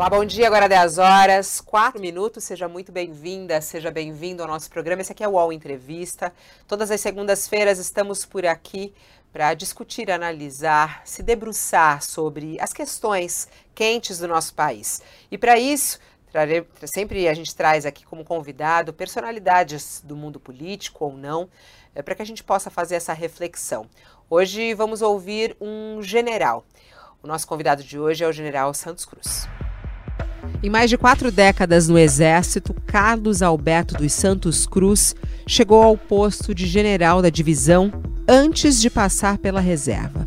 Olá, bom dia. Agora 10 horas, 4 minutos. Seja muito bem-vinda, seja bem-vindo ao nosso programa. Esse aqui é o UOL Entrevista. Todas as segundas-feiras estamos por aqui para discutir, analisar, se debruçar sobre as questões quentes do nosso país. E para isso, sempre a gente traz aqui como convidado personalidades do mundo político ou não, é, para que a gente possa fazer essa reflexão. Hoje vamos ouvir um general. O nosso convidado de hoje é o general Santos Cruz. Em mais de quatro décadas no Exército, Carlos Alberto dos Santos Cruz chegou ao posto de general da divisão antes de passar pela reserva.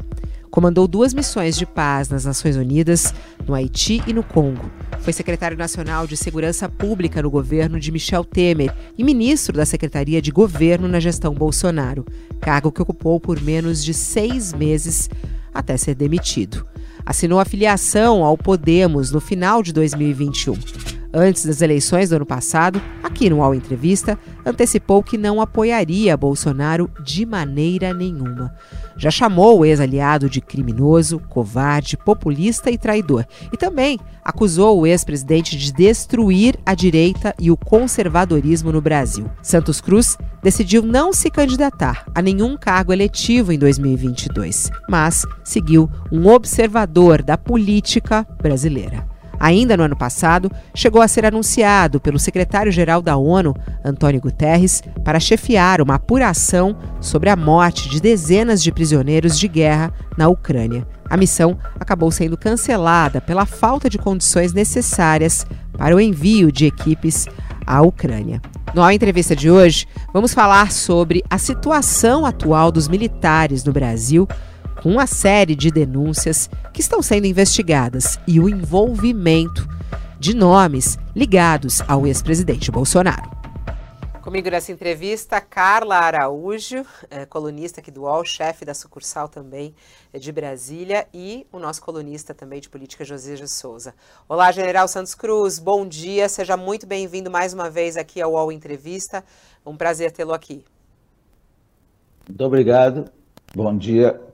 Comandou duas missões de paz nas Nações Unidas, no Haiti e no Congo. Foi secretário nacional de Segurança Pública no governo de Michel Temer e ministro da Secretaria de Governo na gestão Bolsonaro, cargo que ocupou por menos de seis meses até ser demitido assinou a filiação ao Podemos no final de 2021. Antes das eleições do ano passado, aqui no UOL Entrevista, antecipou que não apoiaria Bolsonaro de maneira nenhuma. Já chamou o ex-aliado de criminoso, covarde, populista e traidor. E também acusou o ex-presidente de destruir a direita e o conservadorismo no Brasil. Santos Cruz decidiu não se candidatar a nenhum cargo eletivo em 2022, mas seguiu um observador da política brasileira. Ainda no ano passado, chegou a ser anunciado pelo secretário-geral da ONU, Antônio Guterres, para chefiar uma apuração sobre a morte de dezenas de prisioneiros de guerra na Ucrânia. A missão acabou sendo cancelada pela falta de condições necessárias para o envio de equipes à Ucrânia. Na entrevista de hoje, vamos falar sobre a situação atual dos militares no Brasil com uma série de denúncias que estão sendo investigadas e o envolvimento de nomes ligados ao ex-presidente Bolsonaro. Comigo nessa entrevista, Carla Araújo, é, colunista aqui do UOL, chefe da sucursal também é, de Brasília, e o nosso colunista também de política, José de Souza. Olá, General Santos Cruz, bom dia, seja muito bem-vindo mais uma vez aqui ao UOL Entrevista. Um prazer tê-lo aqui. Muito obrigado, bom dia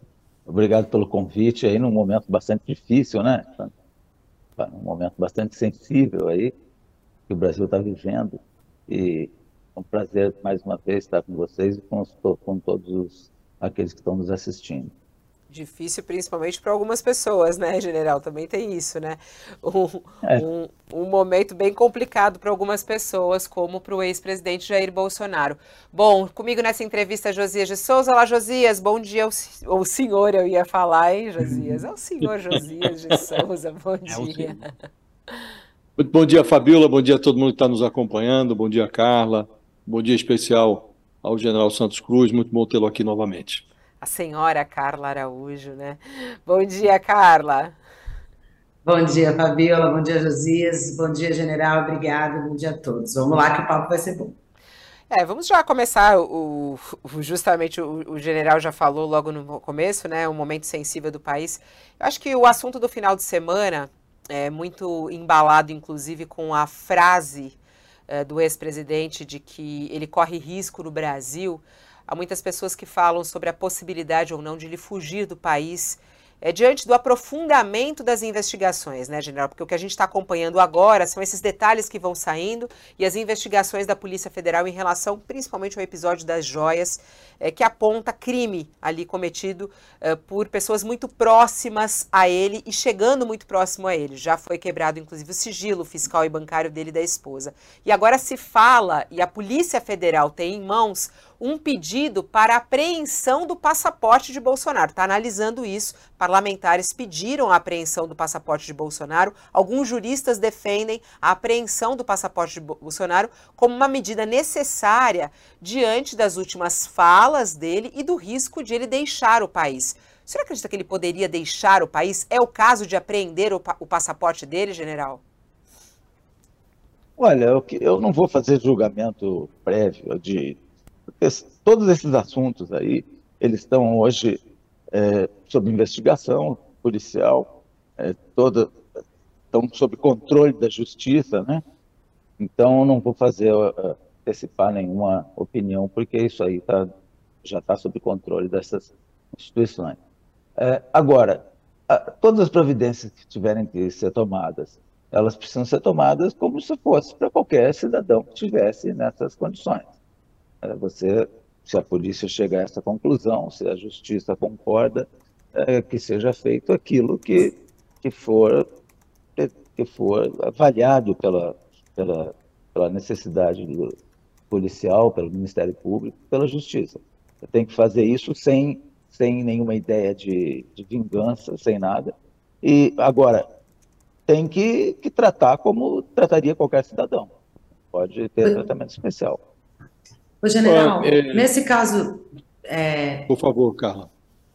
Obrigado pelo convite aí num momento bastante difícil, né? Um momento bastante sensível aí que o Brasil está vivendo. E é um prazer mais uma vez estar com vocês e com, com todos os, aqueles que estão nos assistindo. Difícil, principalmente para algumas pessoas, né, general? Também tem isso, né? Um, é. um, um momento bem complicado para algumas pessoas, como para o ex-presidente Jair Bolsonaro. Bom, comigo nessa entrevista, Josias de Souza. Olá, Josias, bom dia. Ou senhor, eu ia falar, hein, Josias? É o senhor Josias de Souza, bom é dia. Muito bom dia, Fabiola. Bom dia a todo mundo que está nos acompanhando. Bom dia, Carla. Bom dia especial ao general Santos Cruz. Muito bom tê-lo aqui novamente a senhora Carla Araújo, né? Bom dia, Carla. Bom dia, Fabiola. Bom dia, Josias. Bom dia, general. Obrigada. Bom dia a todos. Vamos lá que o papo vai ser bom. É, vamos já começar. O, o justamente o, o, general já falou logo no começo, né? Um momento sensível do país. Eu acho que o assunto do final de semana é muito embalado, inclusive, com a frase é, do ex-presidente de que ele corre risco no Brasil Há muitas pessoas que falam sobre a possibilidade ou não de ele fugir do país é, diante do aprofundamento das investigações, né, general? Porque o que a gente está acompanhando agora são esses detalhes que vão saindo e as investigações da Polícia Federal em relação principalmente ao episódio das joias, é, que aponta crime ali cometido é, por pessoas muito próximas a ele e chegando muito próximo a ele. Já foi quebrado, inclusive, o sigilo fiscal e bancário dele e da esposa. E agora se fala, e a Polícia Federal tem em mãos um pedido para apreensão do passaporte de Bolsonaro. Está analisando isso. Parlamentares pediram a apreensão do passaporte de Bolsonaro. Alguns juristas defendem a apreensão do passaporte de Bolsonaro como uma medida necessária diante das últimas falas dele e do risco de ele deixar o país. Você acredita que ele poderia deixar o país? É o caso de apreender o, pa o passaporte dele, general? Olha, eu, eu não vou fazer julgamento prévio de todos esses assuntos aí, eles estão hoje é, sob investigação policial, é, toda, estão sob controle da justiça, né? Então, não vou fazer antecipar nenhuma opinião, porque isso aí tá, já está sob controle dessas instituições. É, agora, a, todas as providências que tiverem que ser tomadas elas precisam ser tomadas como se fosse para qualquer cidadão que estivesse nessas condições. É, você, se a polícia chegar a essa conclusão, se a justiça concorda, é, que seja feito aquilo que, que, for, que for avaliado pela, pela, pela necessidade do policial, pelo Ministério Público, pela Justiça. Você tem que fazer isso sem, sem nenhuma ideia de, de vingança, sem nada. E agora, tem que, que tratar como trataria qualquer cidadão. Pode ter tratamento especial. Ô, general, é... nesse caso. É... Por favor, Carla.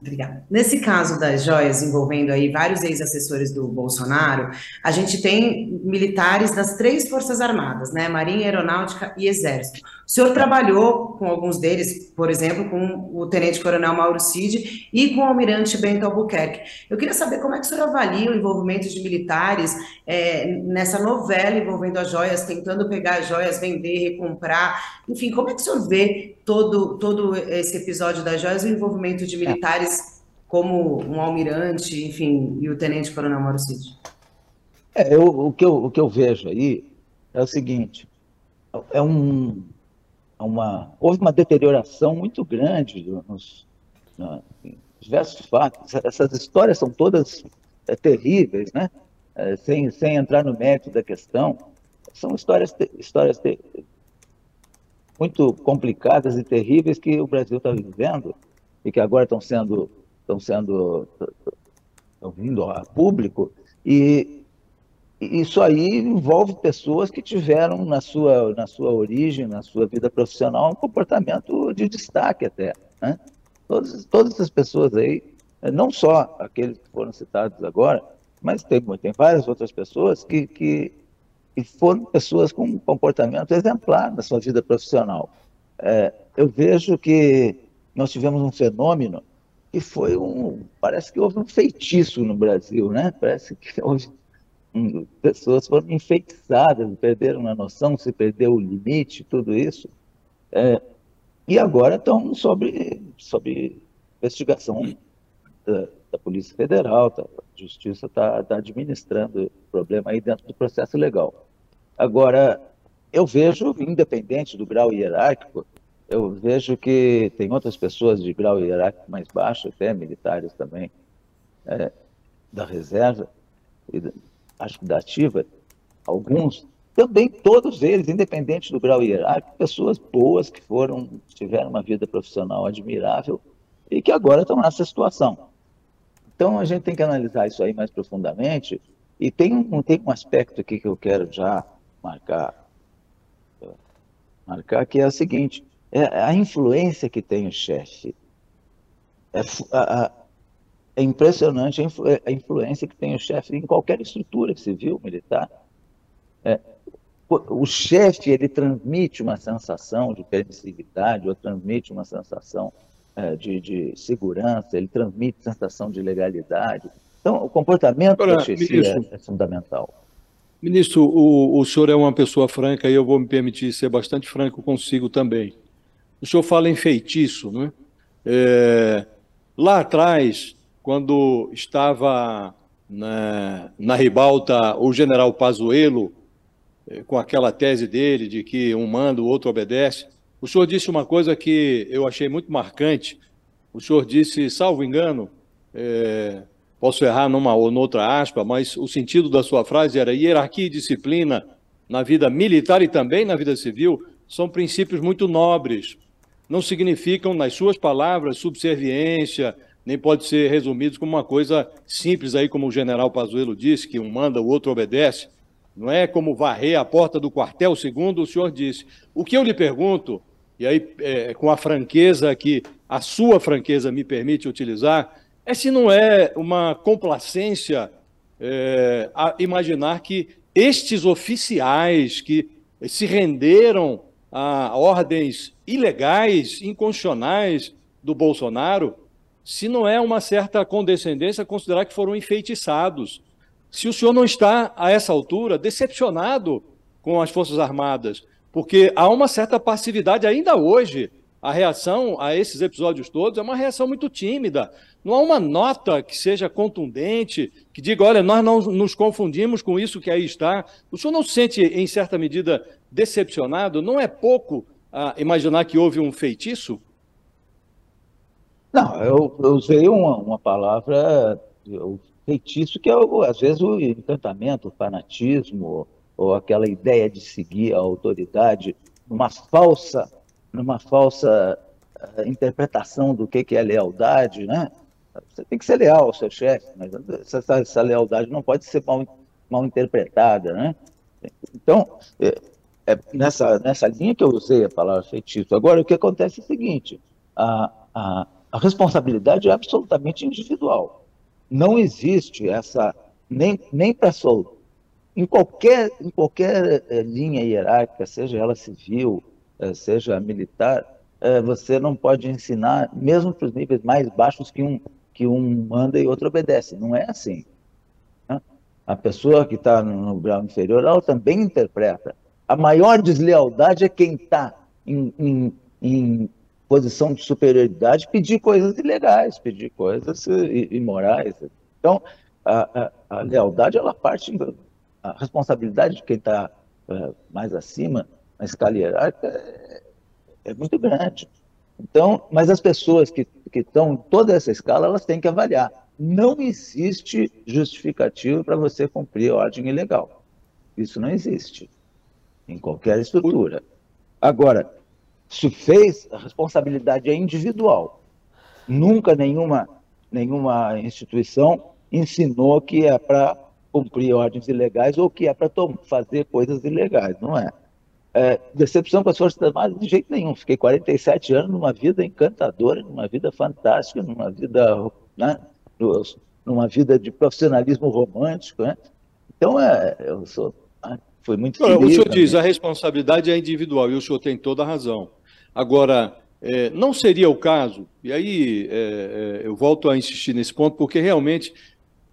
Obrigada. Nesse caso das joias envolvendo aí vários ex-assessores do Bolsonaro, a gente tem militares das três forças armadas, né? Marinha, Aeronáutica e Exército. O senhor trabalhou com alguns deles, por exemplo, com o Tenente Coronel Mauro Cid e com o Almirante Bento Albuquerque. Eu queria saber como é que o senhor avalia o envolvimento de militares é, nessa novela envolvendo as joias, tentando pegar as joias, vender, recomprar. Enfim, como é que o senhor vê todo, todo esse episódio das joias, o envolvimento de militares como um almirante, enfim, e o Tenente Coronel Mauro Cid? É, eu, o, que eu, o que eu vejo aí é o seguinte, é um, uma, houve uma deterioração muito grande nos, diversos fatos. Essas histórias são todas é, terríveis, né? É, sem, sem entrar no mérito da questão. São histórias, histórias muito complicadas e terríveis que o Brasil está vivendo e que agora estão sendo estão sendo estão vindo a público e isso aí envolve pessoas que tiveram na sua, na sua origem, na sua vida profissional, um comportamento de destaque até. Né? Todas, todas essas pessoas aí, não só aqueles que foram citados agora, mas tem, tem várias outras pessoas que, que, foram pessoas com um comportamento exemplar na sua vida profissional. É, eu vejo que nós tivemos um fenômeno que foi um. Parece que houve um feitiço no Brasil, né? Parece que houve pessoas foram enfeitiçadas, perderam a noção, se perdeu o limite, tudo isso. É, e agora estão sobre, sobre investigação da, da Polícia Federal, tá, a Justiça está tá administrando o problema aí dentro do processo legal. Agora, eu vejo, independente do grau hierárquico, eu vejo que tem outras pessoas de grau hierárquico mais baixo, até militares também, é, da reserva, acho que da ativa, alguns, também todos eles, independente do grau hierárquico, pessoas boas que foram, tiveram uma vida profissional admirável e que agora estão nessa situação. Então a gente tem que analisar isso aí mais profundamente e tem um, tem um aspecto aqui que eu quero já marcar, marcar que é o seguinte, é a influência que tem o chefe. É, a, a, é impressionante a, influ a influência que tem o chefe em qualquer estrutura civil, militar. É, o chefe ele transmite uma sensação de permissividade, ou transmite uma sensação é, de, de, segurança, ele transmite sensação de legalidade. Então, o comportamento Agora, da chefia é, é, fundamental. Ministro, o, o senhor é uma pessoa franca e eu vou me permitir ser bastante franco consigo também. O senhor fala em feitiço, né? É, lá atrás, quando estava na, na ribalta o general Pazuello, eh, com aquela tese dele de que um manda, o outro obedece, o senhor disse uma coisa que eu achei muito marcante. O senhor disse, salvo engano, é, posso errar numa ou noutra aspa, mas o sentido da sua frase era hierarquia e disciplina na vida militar e também na vida civil são princípios muito nobres. Não significam, nas suas palavras, subserviência, nem pode ser resumido como uma coisa simples aí, como o general Pazuello disse, que um manda, o outro obedece. Não é como varrer a porta do quartel, segundo o senhor disse. O que eu lhe pergunto, e aí é, com a franqueza que a sua franqueza me permite utilizar, é se não é uma complacência é, imaginar que estes oficiais que se renderam a ordens ilegais, inconstitucionais do Bolsonaro, se não é uma certa condescendência considerar que foram enfeitiçados. Se o senhor não está, a essa altura, decepcionado com as Forças Armadas, porque há uma certa passividade ainda hoje, a reação a esses episódios todos é uma reação muito tímida. Não há uma nota que seja contundente, que diga, olha, nós não nos confundimos com isso que aí está. O senhor não se sente, em certa medida, decepcionado? Não é pouco ah, imaginar que houve um feitiço? Não, eu, eu usei uma, uma palavra, o feitiço, que é, às vezes, o encantamento, o fanatismo, ou aquela ideia de seguir a autoridade numa falsa, numa falsa uh, interpretação do que, que é lealdade, né? Você tem que ser leal ao seu chefe, mas essa, essa, lealdade não pode ser mal, mal interpretada, né? Então, é, é nessa, nessa linha que eu usei a palavra feitiço. Agora, o que acontece é o seguinte, a, a, a responsabilidade é absolutamente individual. Não existe essa, nem, nem para em qualquer, em qualquer é, linha hierárquica, seja ela civil, seja militar, é, você não pode ensinar, mesmo para os níveis mais baixos, que um, que um manda e outro obedece. Não é assim. Né? A pessoa que está no grau inferior, ela também interpreta. A maior deslealdade é quem está em, em, em, posição de superioridade pedir coisas ilegais, pedir coisas imorais. Então, a, a, a lealdade, ela parte a responsabilidade de quem está mais acima na escala hierárquica é, é, muito grande. Então, mas as pessoas que, que estão em toda essa escala, elas têm que avaliar. Não existe justificativo para você cumprir ordem ilegal. Isso não existe em qualquer estrutura. Agora, se fez, a responsabilidade é individual. Nunca nenhuma, nenhuma instituição ensinou que é para cumprir ordens ilegais ou que é para fazer coisas ilegais, não é? É? Decepção com as Forças Armadas, de jeito nenhum. Fiquei 47 anos numa vida encantadora, numa vida fantástica, numa vida, né, numa vida de profissionalismo romântico, né? Então, é, eu sou, ah, foi muito feliz. O senhor diz, a responsabilidade é individual, e o senhor tem toda a razão. Agora, é, não seria o caso, e aí é, é eu volto a insistir nesse ponto, porque realmente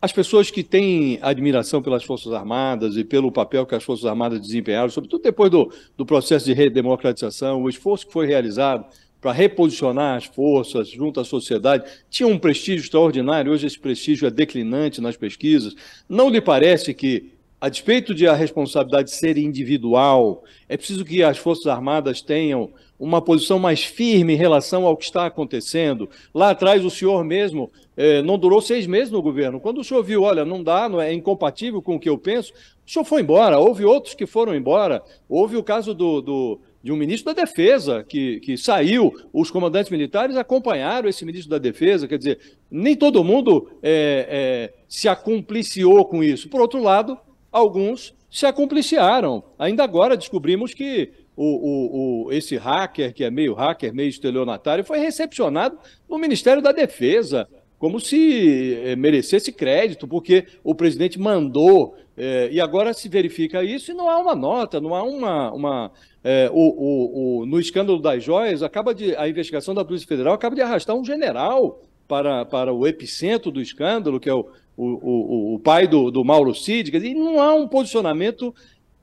as pessoas que têm admiração pelas Forças Armadas e pelo papel que as Forças Armadas desempenharam, sobretudo depois do, do processo de redemocratização, o esforço que foi realizado para reposicionar as forças junto à sociedade, tinha um prestígio extraordinário. Hoje esse prestígio é declinante nas pesquisas. Não lhe parece que, a despeito de a responsabilidade ser individual, é preciso que as Forças Armadas tenham uma posição mais firme em relação ao que está acontecendo. Lá atrás, o senhor mesmo eh, não durou seis meses no governo. Quando o senhor viu, olha, não dá, não é, é incompatível com o que eu penso, o senhor foi embora. Houve outros que foram embora. Houve o caso do, do de um ministro da Defesa que, que saiu. Os comandantes militares acompanharam esse ministro da Defesa. Quer dizer, nem todo mundo é, é, se acompliciou com isso. Por outro lado, alguns se acompliciaram. Ainda agora descobrimos que o, o, o, esse hacker, que é meio hacker, meio estelionatário, foi recepcionado no Ministério da Defesa, como se é, merecesse crédito, porque o presidente mandou, é, e agora se verifica isso e não há uma nota, não há uma. uma é, o, no escândalo das joias, acaba de, a investigação da Polícia Federal acaba de arrastar um general para, para o epicentro do escândalo, que é o, o, o, o pai do, do Mauro Cid, e não há um posicionamento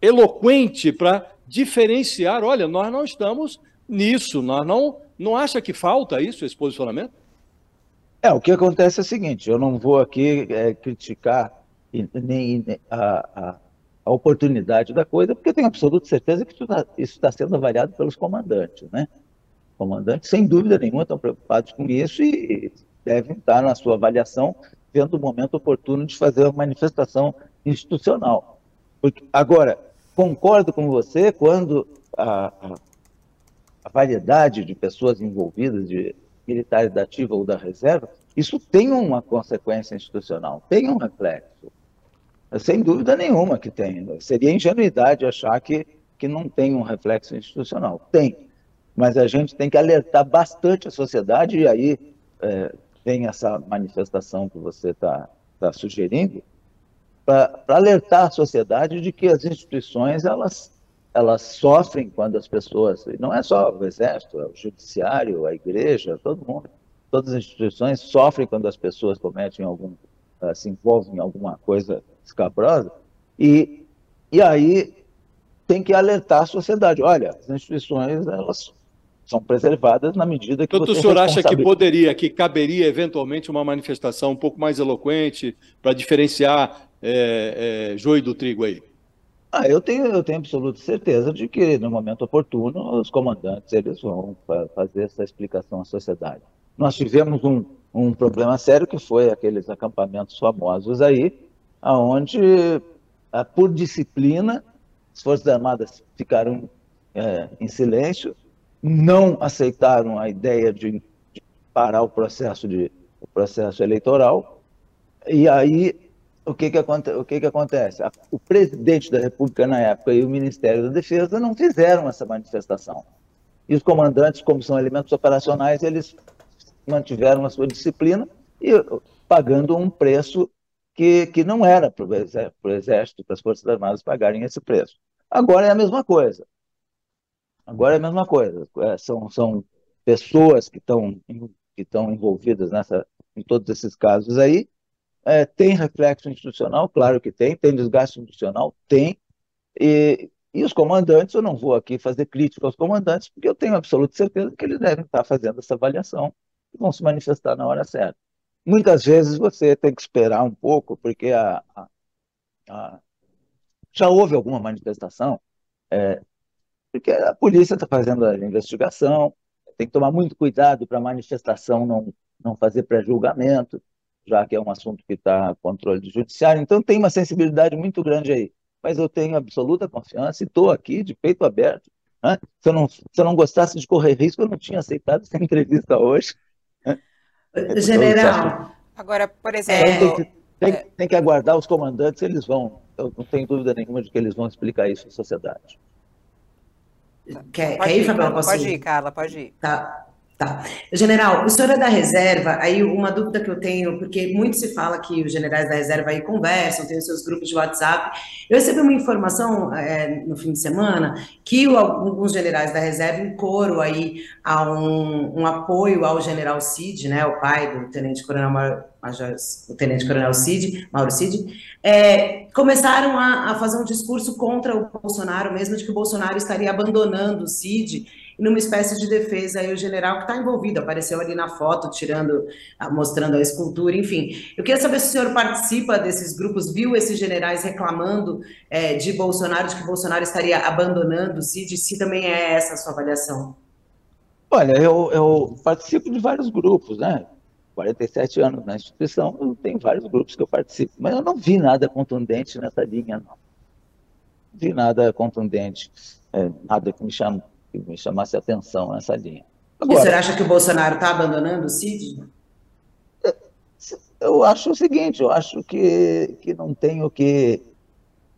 eloquente para diferenciar, olha, nós não estamos nisso, nós não, não acha que falta isso, esse posicionamento? É, o que acontece é o seguinte, eu não vou aqui é, criticar nem a, a, a, oportunidade da coisa, porque eu tenho absoluta certeza que isso está tá sendo avaliado pelos comandantes, né? Comandantes, sem dúvida nenhuma, estão preocupados com isso e devem estar na sua avaliação vendo o momento oportuno de fazer uma manifestação institucional. Porque, agora, concordo com você quando a, a, variedade de pessoas envolvidas, de militares da ativa ou da reserva, isso tem uma consequência institucional, tem um reflexo. Sem dúvida nenhuma que tem. Seria ingenuidade achar que, que não tem um reflexo institucional. Tem. Mas a gente tem que alertar bastante a sociedade, e aí é, tem essa manifestação que você está tá sugerindo, para alertar a sociedade de que as instituições elas, elas sofrem quando as pessoas, não é só o exército, é o judiciário, a igreja, todo mundo, todas as instituições sofrem quando as pessoas cometem algum, uh, se envolvem em alguma coisa escabrosa, e, e aí tem que alertar a sociedade, olha, as instituições elas são preservadas na medida que Então, o senhor acha que poderia, que caberia eventualmente uma manifestação um pouco mais eloquente para diferenciar é, é, joio do trigo aí? Ah, eu tenho, eu tenho absoluta certeza de que no momento oportuno os comandantes eles vão fazer essa explicação à sociedade. Nós tivemos um, um problema sério que foi aqueles acampamentos famosos aí, aonde ah, por disciplina as forças armadas ficaram é, em silêncio, não aceitaram a ideia de, de parar o processo de o processo eleitoral e aí o que que, o que, que acontece? O presidente da República na época e o Ministério da Defesa não fizeram essa manifestação. E os comandantes, como são elementos operacionais, eles mantiveram a sua disciplina e pagando um preço que, que não era para o Exército, para as Forças Armadas pagarem esse preço. Agora é a mesma coisa. Agora é a mesma coisa. É, são, são pessoas que estão que estão envolvidas nessa, em todos esses casos aí, é, tem reflexo institucional? Claro que tem. Tem desgaste institucional? Tem. E, e os comandantes, eu não vou aqui fazer crítica aos comandantes, porque eu tenho absoluta certeza que eles devem estar fazendo essa avaliação e vão se manifestar na hora certa. Muitas vezes você tem que esperar um pouco, porque a, a, a já houve alguma manifestação, é, porque a polícia está fazendo a investigação, tem que tomar muito cuidado para a manifestação não, não fazer pré-julgamento já que é um assunto que está controle do judiciário. Então, tem uma sensibilidade muito grande aí. Mas eu tenho absoluta confiança e estou aqui de peito aberto. Né? Se, eu não, se eu não gostasse de correr risco, eu não tinha aceitado essa entrevista hoje. Né? General. Agora, por exemplo. Então, tem, que, tem, tem que aguardar os comandantes, eles vão. Eu não tenho dúvida nenhuma de que eles vão explicar isso à sociedade. Quer, quer ir, Fabiano? Pode ir, Carla, pode ir. Tá. Tá. General, o senhor é da reserva, aí uma dúvida que eu tenho, porque muito se fala que os generais da reserva aí conversam, têm os seus grupos de WhatsApp. Eu recebi uma informação é, no fim de semana que o, alguns generais da reserva, em coro aí, a um, um, apoio ao general Cid, né, o pai do tenente coronel Major, o tenente coronel Cid, Mauro Cid, é, começaram a, a fazer um discurso contra o Bolsonaro, mesmo de que o Bolsonaro estaria abandonando o Cid numa espécie de defesa aí o general que está envolvido, apareceu ali na foto, tirando, mostrando a escultura, enfim. Eu queria saber se o senhor participa desses grupos, viu esses generais reclamando é, de Bolsonaro, de que Bolsonaro estaria abandonando o CID, se também é essa a sua avaliação. Olha, eu, eu participo de vários grupos, né? 47 anos na instituição, tenho vários grupos que eu participo, mas eu não vi nada contundente nessa linha, não. Não vi nada contundente, é, nada que me chame que me chamasse a atenção nessa linha. Agora, e você acha que o Bolsonaro está abandonando o Cid? É, eu acho o seguinte, eu acho que, que não tem o que.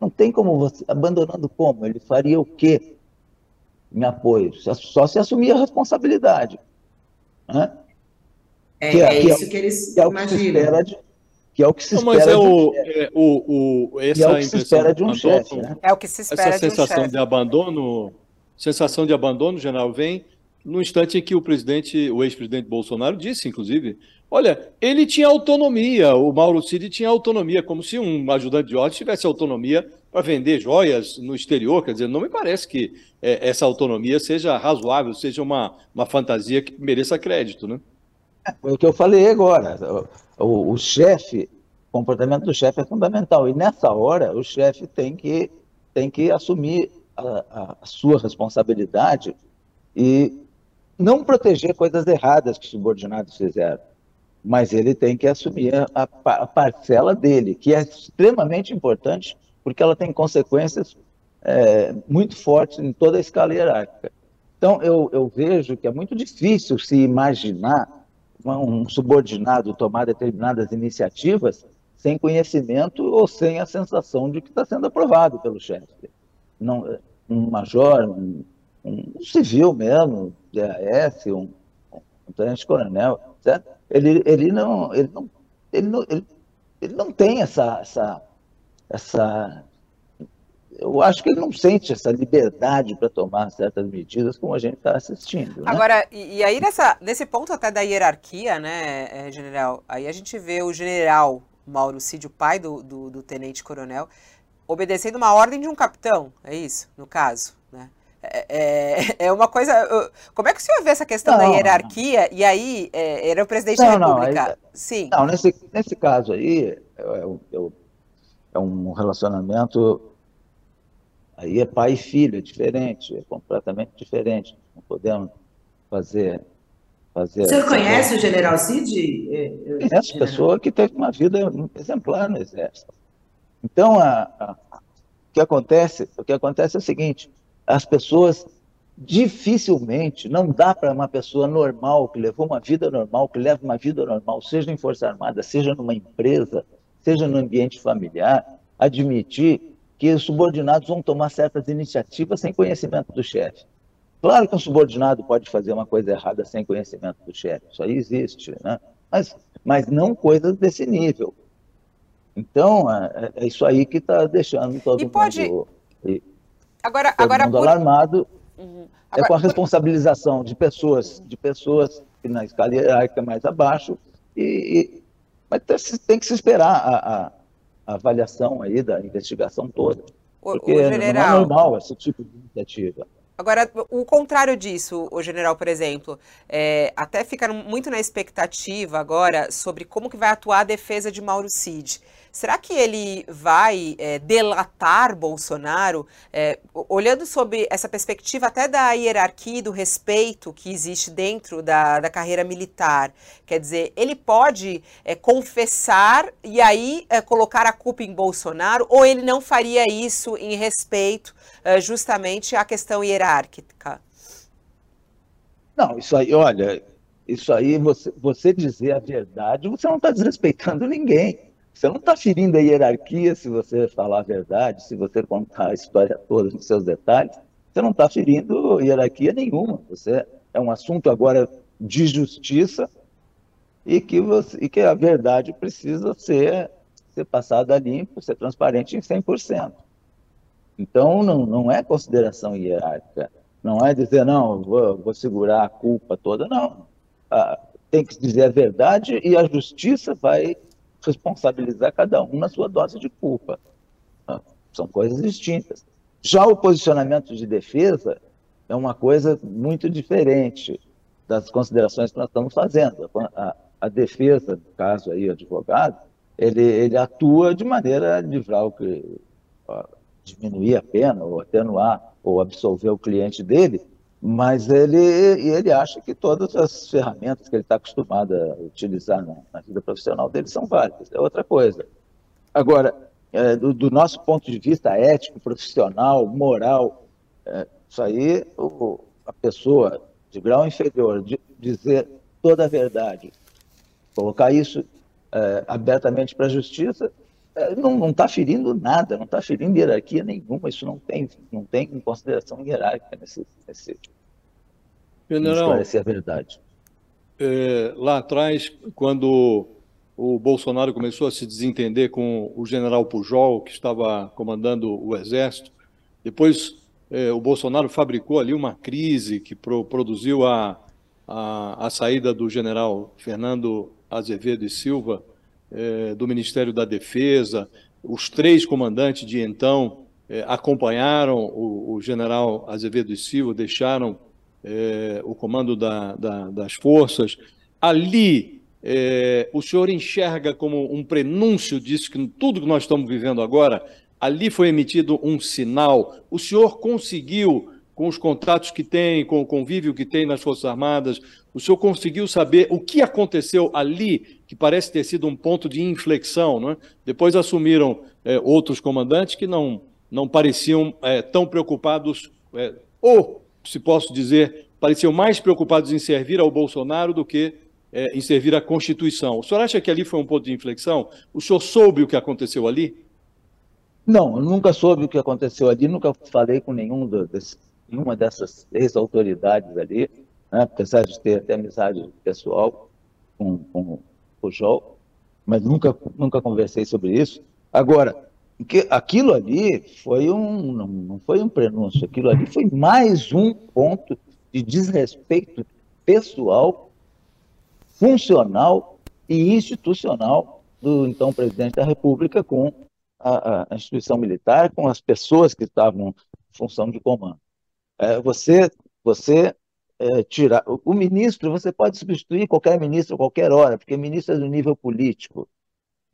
Não tem como você. Abandonando como? Ele faria o quê? Em apoio? Só se assumir a responsabilidade. Né? É, que é, é isso que, eles que é imaginam. Que é o que se espera. Mas é o, é, o, o, essa é o que se espera de um chefe. Né? É o que se espera essa de um sensação de abandono sensação de abandono, general, vem no instante em que o presidente, o ex-presidente Bolsonaro disse, inclusive, olha, ele tinha autonomia, o Mauro Cid tinha autonomia, como se um ajudante de ordem tivesse autonomia para vender joias no exterior, quer dizer, não me parece que é, essa autonomia seja razoável, seja uma, uma fantasia que mereça crédito, né? É o que eu falei agora, o, o, o chefe, o comportamento do chefe é fundamental, e nessa hora o chefe tem que, tem que assumir a, a sua responsabilidade e não proteger coisas erradas que os subordinados fizeram, mas ele tem que assumir a, a, parcela dele, que é extremamente importante, porque ela tem consequências é, muito fortes em toda a escala hierárquica. Então, eu, eu vejo que é muito difícil se imaginar um subordinado tomar determinadas iniciativas sem conhecimento ou sem a sensação de que está sendo aprovado pelo chefe. Não, um major, um, um civil mesmo, DAF, um, um tenente-coronel, certo? Ele, ele, não, ele, não, ele, não, ele, ele não tem essa, essa, essa. Eu acho que ele não sente essa liberdade para tomar certas medidas como a gente está assistindo. Né? Agora, e, e, aí nessa, nesse ponto até da hierarquia, né, é, general, aí a gente vê o general Mauro Cid, o pai do, do, do tenente-coronel, obedecendo uma ordem de um capitão, é isso, no caso, né? É, é, é, é uma coisa. Como é que o senhor vê essa questão não, da hierarquia? E aí, é, era o presidente não, da República. Não, aí, Sim. Não, nesse, nesse caso aí, é um relacionamento. Aí é pai e filho, é diferente, é completamente diferente. Não podemos fazer. fazer o senhor conhece o general Cid? Conheço pessoa que teve uma vida exemplar no Exército. Então, a, a, o que acontece, o que acontece é o seguinte: as pessoas dificilmente, não dá para uma pessoa normal, que levou uma vida normal, que leva uma vida normal, seja em Força Armada, seja numa empresa, seja no ambiente familiar, admitir que os subordinados vão tomar certas iniciativas sem conhecimento do chefe. Claro que um subordinado pode fazer uma coisa errada sem conhecimento do chefe, isso aí existe, né? mas, mas não coisas desse nível. Então, é, é isso aí que está deixando todo e mundo, pode... e, agora, todo agora, mundo por... alarmado. Uhum. Agora, é com a responsabilização de pessoas, de pessoas que na escala hierárquica mais abaixo, e, e mas tem que se esperar a, a, a, avaliação aí da investigação toda. Porque o, general... não é normal esse tipo de iniciativa. Agora, o contrário disso, o general, por exemplo, é, até fica muito na expectativa agora sobre como que vai atuar a defesa de Mauro Cid. Será que ele vai é, delatar Bolsonaro, é, olhando sobre essa perspectiva até da hierarquia e do respeito que existe dentro da, da carreira militar? Quer dizer, ele pode é, confessar e aí colocar a culpa em Bolsonaro, ou ele não faria isso em respeito justamente à questão hierárquica? Não, isso aí, olha, isso aí, você, você dizer a verdade, você não está desrespeitando ninguém. Você não está ferindo a hierarquia se você falar a verdade, se você contar a história toda nos seus detalhes. Você não está ferindo hierarquia nenhuma. Você é um assunto agora de justiça e que, você, e que a verdade precisa ser, ser passada limpo, ser transparente em 100%. Então, não, não é consideração hierárquica. Não é dizer, não, vou, vou segurar a culpa toda. Não. Ah, tem que dizer a verdade e a justiça vai responsabilizar cada um na sua dose de culpa. Ah, são coisas distintas. Já o posicionamento de defesa é uma coisa muito diferente das considerações que nós estamos fazendo. A, a defesa, no caso aí, o advogado, ele, ele atua de maneira a livrar o que diminuir a pena, ou atenuar, ou absolver o cliente dele, mas ele, ele acha que todas as ferramentas que ele está acostumado a utilizar na, na, vida profissional dele são válidas. É outra coisa. Agora, é, do, do, nosso ponto de vista ético, profissional, moral, é, isso aí, o, a pessoa de grau inferior de, dizer toda a verdade, colocar isso é, abertamente para a justiça, não está ferindo nada, não está ferindo hierarquia nenhuma, isso não tem, não tem consideração hierárquica nesse, nesse General, esclarecer a verdade. É, lá atrás, quando o Bolsonaro começou a se desentender com o general Pujol, que estava comandando o exército, depois é, o Bolsonaro fabricou ali uma crise que pro, produziu a, a, a saída do general Fernando Azevedo e Silva é, do Ministério da Defesa, os três comandantes de então é, acompanharam o, o, general Azevedo e Silva, deixaram é, o comando da, da, das forças. Ali, o senhor enxerga como um prenúncio disso, que tudo que nós estamos vivendo agora, ali foi emitido um sinal. O senhor conseguiu com os contatos que tem, com o convívio que tem nas Forças Armadas, o senhor conseguiu saber o que aconteceu ali, que parece ter sido um ponto de inflexão, não é? Depois assumiram é, outros comandantes que não, não pareciam é, tão preocupados, é, ou, se posso dizer, pareciam mais preocupados em servir ao Bolsonaro do que é, em servir à Constituição. O senhor acha que ali foi um ponto de inflexão? O senhor soube o que aconteceu ali? Não, eu nunca soube o que aconteceu ali, nunca falei com nenhum nenhuma dessas ex-autoridades ali, né, apesar de ter até amizade pessoal com, com o João, mas nunca, nunca conversei sobre isso. Agora, que aquilo ali foi um, não, não foi um prenúncio, aquilo ali foi mais um ponto de desrespeito pessoal, funcional e institucional do então presidente da República com a, a instituição militar, com as pessoas que estavam em função de comando. É, você você é, tirar. O, ministro, você pode substituir qualquer ministro a qualquer hora, porque ministro é do nível político.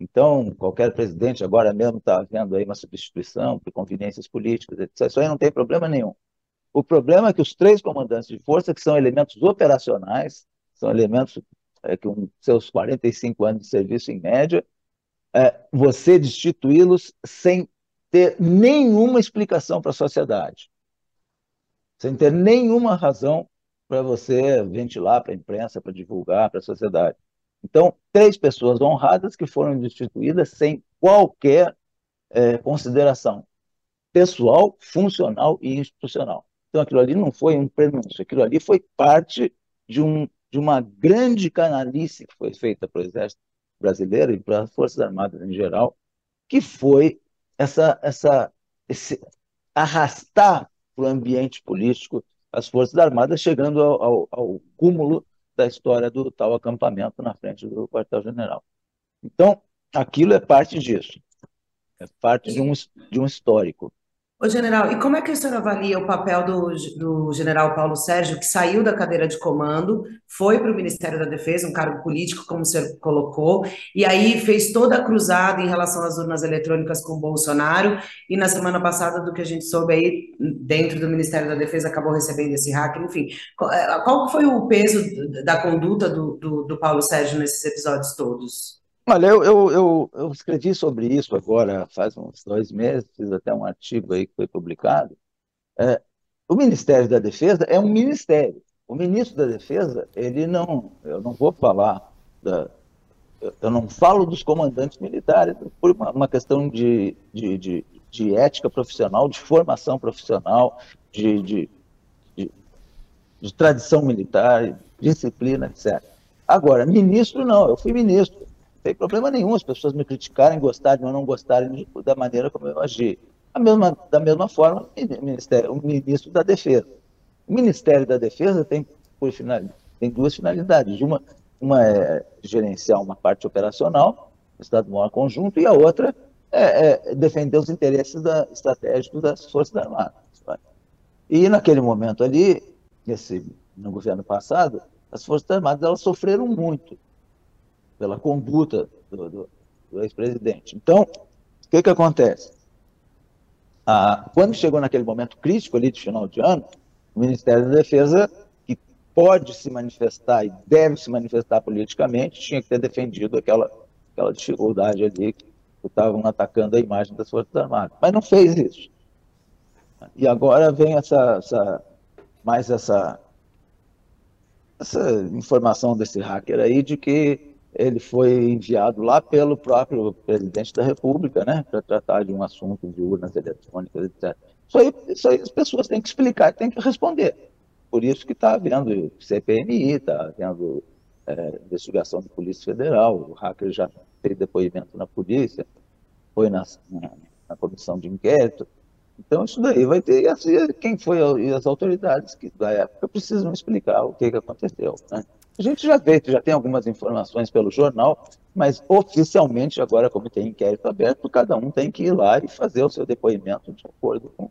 Então, qualquer presidente agora mesmo está vendo aí uma substituição por conveniências políticas, etc. Isso aí não tem problema nenhum. O problema é que os três comandantes de força, que são elementos operacionais, são elementos é, que com seus 45 anos de serviço em média, é, você destituí-los sem ter nenhuma explicação para a sociedade, sem ter nenhuma razão para você ventilar para a imprensa, para divulgar para a sociedade. Então, três pessoas honradas que foram destituídas sem qualquer é, consideração pessoal, funcional e institucional. Então, aquilo ali não foi um prenúncio, aquilo ali foi parte de, um, de uma grande canalice que foi feita para o Exército Brasileiro e para as Forças Armadas em geral, que foi essa, essa, esse arrastar para o ambiente político as Forças Armadas, chegando ao, ao, ao cúmulo da história do tal acampamento na frente do quartel-general. Então, aquilo é parte disso, é parte de um, de um histórico. Ô, general, e como é que o senhor avalia o papel do, do general Paulo Sérgio, que saiu da cadeira de comando, foi para o Ministério da Defesa, um cargo político, como o senhor colocou, e aí fez toda a cruzada em relação às urnas eletrônicas com o Bolsonaro, e na semana passada, do que a gente soube aí, dentro do Ministério da Defesa, acabou recebendo esse hack, enfim. Qual foi o peso da conduta do, do, do Paulo Sérgio nesses episódios todos? Olha, eu, eu, eu, eu, escrevi sobre isso agora faz uns dois meses, fiz até um artigo aí que foi publicado. É, o Ministério da Defesa é um ministério. O ministro da Defesa, ele não, eu não vou falar, da, eu não falo dos comandantes militares, por uma, uma questão de, de, de, de, ética profissional, de formação profissional, de, de, de, de tradição militar, disciplina, etc. Agora, ministro não, eu fui ministro tem problema nenhum as pessoas me criticarem, gostarem ou não gostarem da maneira como eu agi. Mesma, da mesma forma, o, Ministério, o ministro da Defesa. O Ministério da Defesa tem, por final, tem duas finalidades. Uma, uma é gerenciar uma parte operacional, Estado-Maior Conjunto, e a outra é, é, defender os interesses da, estratégicos das Forças Armadas. E naquele momento ali, esse, no governo passado, as Forças Armadas elas sofreram muito pela conduta do, do, do ex-presidente. Então, o que, que acontece? Ah, quando chegou naquele momento crítico ali de final de ano, o Ministério da Defesa, que pode se manifestar e deve se manifestar politicamente, tinha que ter defendido aquela, aquela dificuldade ali que estavam atacando a imagem das Forças Armadas. Mas não fez isso. E agora vem essa, essa mais essa, essa informação desse hacker aí de que ele foi enviado lá pelo próprio presidente da República, né, para tratar de um assunto de urnas eletrônicas, etc. Isso aí, isso aí as pessoas têm que explicar, têm que responder. Por isso que está havendo CPMI, está havendo é, investigação da Polícia Federal, o hacker já fez depoimento na polícia, foi na, na, na comissão de inquérito. Então, isso daí vai ter. Assim, quem foi e as autoridades que, da época precisam explicar o que, que aconteceu. Né? A gente já vê, já tem algumas informações pelo jornal, mas oficialmente, agora, como tem inquérito aberto, cada um tem que ir lá e fazer o seu depoimento de acordo com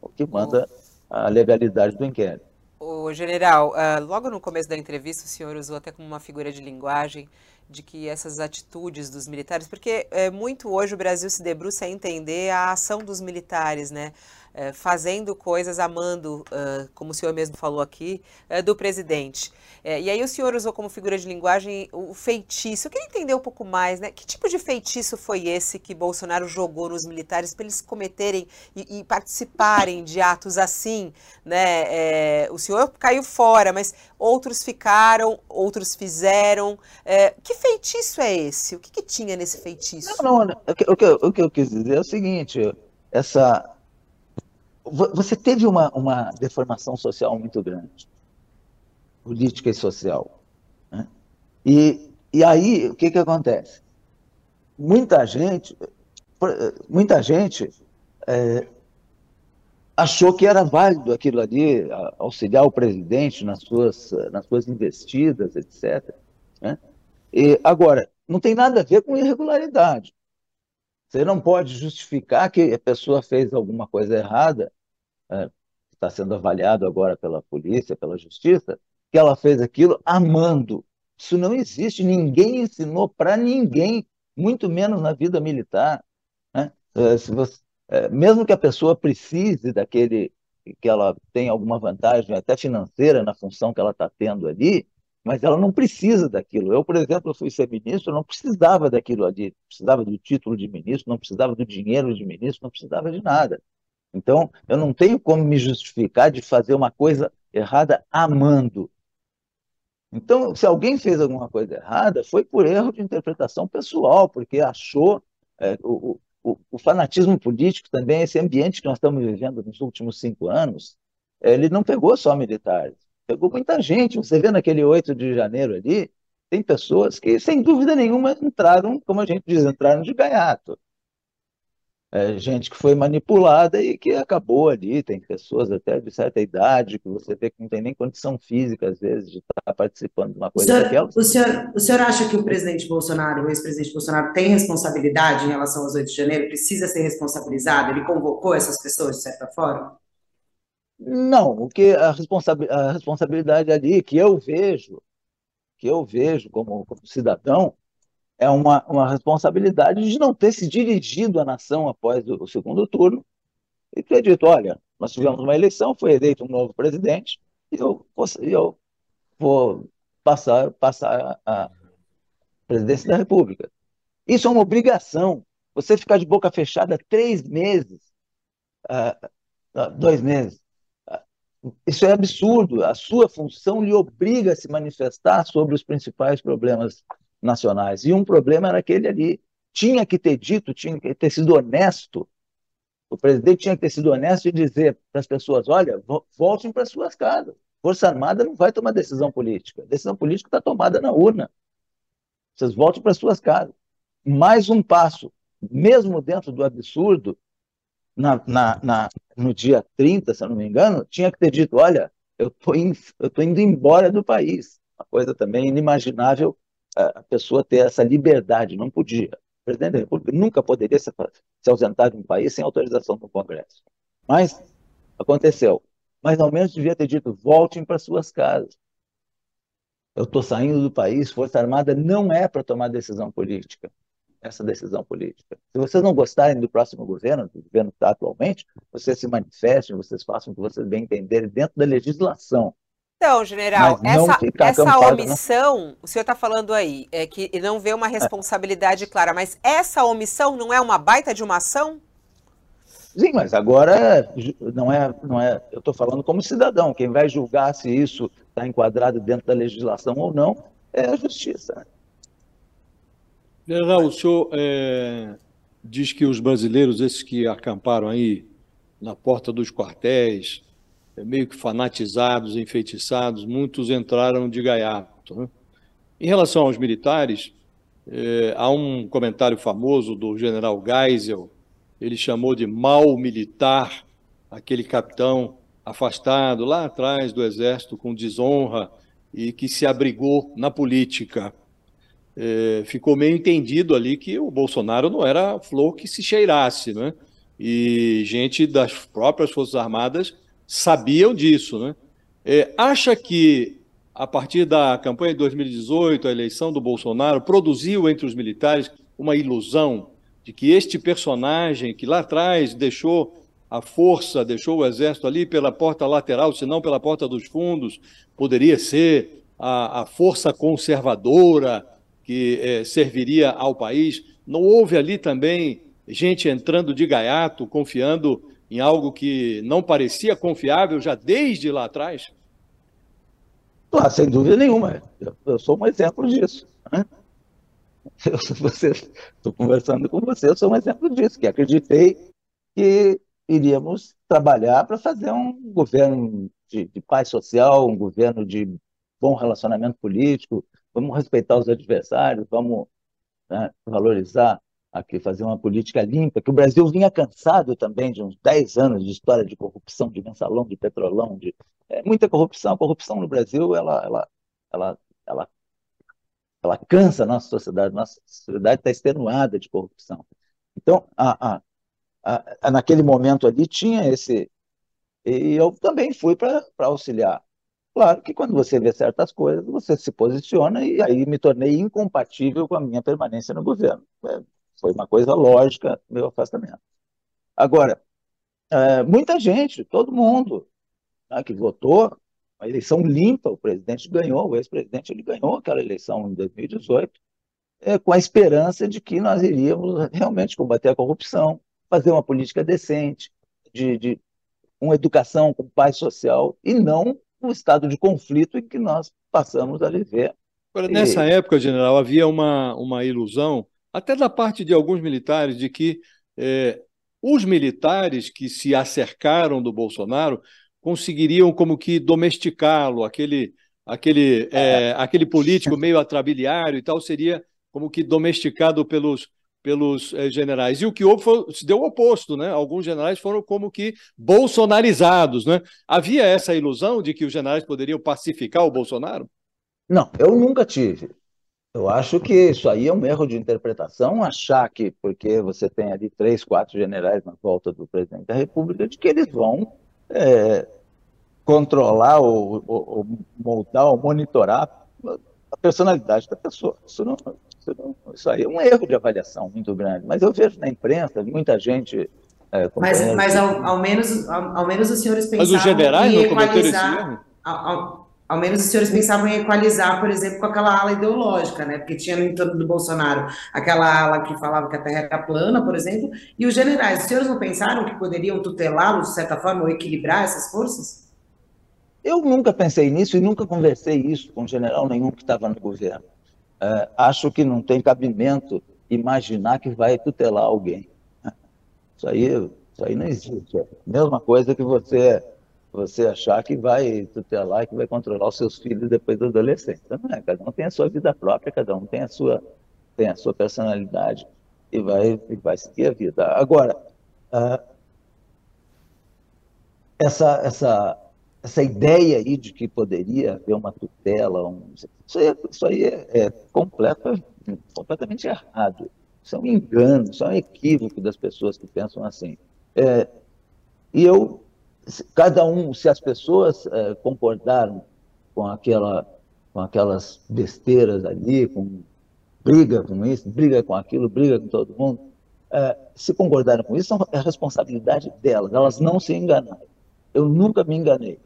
o que manda a legalidade do inquérito. O general, uh, logo no começo da entrevista, o senhor usou até como uma figura de linguagem de que essas atitudes dos militares, porque é, muito hoje o Brasil se debruça a entender a ação dos militares, né? É, fazendo coisas, amando, uh, como o senhor mesmo falou aqui, uh, do presidente. É, e aí o senhor usou como figura de linguagem o feitiço. Eu queria entender um pouco mais, né? Que tipo de feitiço foi esse que Bolsonaro jogou nos militares para eles cometerem e, e, participarem de atos assim, né? É, o senhor caiu fora, mas outros ficaram, outros fizeram. Que feitiço é esse? O que, que tinha nesse feitiço? Não, não, o que, o, que, o que eu quis dizer é o seguinte, essa... Você teve uma, uma deformação social muito grande política e social. Né? E, e aí, o que, que acontece? Muita gente, muita gente é, achou que era válido aquilo ali, auxiliar o presidente nas suas, nas suas investidas, etc. Né? E, agora, não tem nada a ver com irregularidade. Você não pode justificar que a pessoa fez alguma coisa errada, é, está sendo avaliado agora pela polícia, pela justiça, que ela fez aquilo amando. Isso não existe, ninguém ensinou para ninguém, muito menos na vida militar. Né? É, se você, é, mesmo que a pessoa precise daquele, que ela tenha alguma vantagem até financeira na função que ela está tendo ali, mas ela não precisa daquilo. Eu, por exemplo, fui ser ministro, não precisava daquilo ali, precisava do título de ministro, não precisava do dinheiro de ministro, não precisava de nada. Então, eu não tenho como me justificar de fazer uma coisa errada amando. Então, se alguém fez alguma coisa errada, foi por erro de interpretação pessoal, porque achou é, o, o, o, fanatismo político também, esse ambiente que nós estamos vivendo nos últimos cinco anos, ele não pegou só militares, pegou muita gente. Você vê naquele 8 de janeiro ali, tem pessoas que, sem dúvida nenhuma, entraram, como a gente diz, entraram de gaiato é, gente que foi manipulada e que acabou ali. Tem pessoas até de certa idade que você vê que não tem nem condição física, às vezes, de estar participando de uma coisa o senhor, daquela. O senhor, o senhor acha que o presidente Bolsonaro, o ex-presidente Bolsonaro, tem responsabilidade em relação aos 8 de janeiro? Precisa ser responsabilizado? Ele convocou essas pessoas, de certa forma? Não, o que a, a responsabilidade ali que eu vejo, que eu vejo como, como cidadão, é uma, uma responsabilidade de não ter se dirigido à nação após o, o segundo turno e ter dito, olha, nós tivemos uma eleição, foi eleito um novo presidente, e eu, eu vou passar, passar a presidência da República. Isso é uma obrigação. Você ficar de boca fechada três meses, uh, dois meses, isso é absurdo. A sua função lhe obriga a se manifestar sobre os principais problemas nacionais. E um problema era aquele ali. Tinha que ter dito, tinha que ter sido honesto. O presidente tinha que ter sido honesto e dizer para as pessoas: olha, voltem para suas casas. Força Armada não vai tomar decisão política. A decisão política está tomada na urna. Vocês voltem para suas casas. Mais um passo, mesmo dentro do absurdo, na, na, na, no dia 30, se eu não me engano, tinha que ter dito: olha, eu estou indo embora do país. Uma coisa também inimaginável a pessoa ter essa liberdade, não podia. O presidente da República nunca poderia se, se ausentar de um país sem autorização do Congresso. Mas aconteceu. Mas ao menos devia ter dito: voltem para suas casas. Eu estou saindo do país, Força Armada não é para tomar decisão política. Essa decisão política. Se vocês não gostarem do próximo governo, do governo que está atualmente, vocês se manifestem, vocês façam o que vocês bem entenderem dentro da legislação. Então, general, essa, essa omissão, né? o senhor está falando aí, é que não vê uma responsabilidade é. clara, mas essa omissão não é uma baita de uma ação? Sim, mas agora não é, não é. Eu estou falando como cidadão. Quem vai julgar se isso está enquadrado dentro da legislação ou não é a justiça. General, o senhor é, diz que os brasileiros, esses que acamparam aí na porta dos quartéis, é, meio que fanatizados, enfeitiçados, muitos entraram de gaiato. Né? Em relação aos militares, é, há um comentário famoso do general Geisel, ele chamou de mal militar aquele capitão afastado lá atrás do exército com desonra e que se abrigou na política. É, ficou meio entendido ali que o Bolsonaro não era flor que se cheirasse, né? E gente das próprias Forças Armadas sabiam disso. Né? É, acha que, a partir da campanha de 2018, a eleição do Bolsonaro produziu entre os militares uma ilusão de que este personagem que lá atrás deixou a força, deixou o exército ali pela porta lateral, se não pela porta dos fundos, poderia ser a, a força conservadora que é, serviria ao país. Não houve ali também gente entrando de gaiato, confiando em algo que não parecia confiável já desde lá atrás? Claro, sem dúvida nenhuma. Eu, eu sou um exemplo disso. Né? Estou conversando com você, eu sou um exemplo disso, que acreditei que iríamos trabalhar para fazer um governo de, de paz social, um governo de bom relacionamento político, vamos respeitar os adversários, vamos né, valorizar aqui fazer uma política limpa, que o Brasil vinha cansado também de uns 10 anos de história de corrupção, de mensalão, de petrolão, de é, muita corrupção. A corrupção no Brasil, ela, ela, ela, ela, ela cansa a nossa sociedade, nossa sociedade está extenuada de corrupção. Então, a, a, a, naquele momento ali tinha esse, E eu também fui para auxiliar. Claro que quando você vê certas coisas, você se posiciona e aí me tornei incompatível com a minha permanência no governo. É, foi uma coisa lógica meu afastamento. Agora, é, muita gente, todo mundo né, que votou, a eleição limpa, o presidente ganhou, o ex-presidente ele ganhou aquela eleição em 2018, é, com a esperança de que nós iríamos realmente combater a corrupção, fazer uma política decente, de, de uma educação com paz social, e não um estado de conflito em que nós passamos a viver. Agora, nessa época, general, havia uma, uma ilusão, até da parte de alguns militares, de que é, os militares que se acercaram do Bolsonaro conseguiriam como que domesticá-lo, aquele, aquele, é, é aquele político meio atrabiliário e tal, seria como que domesticado pelos, pelos eh, generais. E o que houve foi, se deu o oposto, né? Alguns generais foram como que bolsonarizados, né? Havia essa ilusão de que os generais poderiam pacificar o Bolsonaro? Não, eu nunca tive. Eu acho que isso aí é um erro de interpretação, achar que porque você tem ali três, quatro generais na volta do presidente da República, de que eles vão é, controlar ou, ou, ou moldar ou monitorar a personalidade da pessoa. Isso não, isso, não, isso aí é um erro de avaliação muito grande. Mas eu vejo na imprensa muita gente. É, mas mas ao, ao, menos, ao, ao, menos os senhores pensavam. Mas os generais esse erro? Ao, ao, menos os senhores pensavam em equalizar, por exemplo, com aquela ala ideológica, né? Porque tinha no entorno do Bolsonaro aquela ala que falava que a Terra era plana, por exemplo, e os generais. Os senhores não pensaram que poderiam tutelá-los, de certa forma, ou equilibrar essas forças? Eu nunca pensei nisso e nunca conversei isso com general nenhum que estava no governo. É, acho que não tem cabimento imaginar que vai tutelar alguém. Isso aí, isso aí não existe. É mesma coisa que você, você achar que vai tutelar, que vai controlar os seus filhos depois da adolescência. Não é, cada um tem a sua vida própria, cada um tem a sua, tem a sua personalidade e vai, e vai seguir a vida. Agora, uh, essa, essa essa ideia aí de que poderia haver uma tutela, um, isso aí, isso aí é, é completa, completamente errado. Isso é um engano, isso é um equívoco das pessoas que pensam assim. É, e eu, cada um, se as pessoas é, concordaram com, aquela, com aquelas besteiras ali, com briga com isso, briga com aquilo, briga com todo mundo, é, se concordaram com isso, é a responsabilidade delas, elas não se enganaram. Eu nunca me enganei.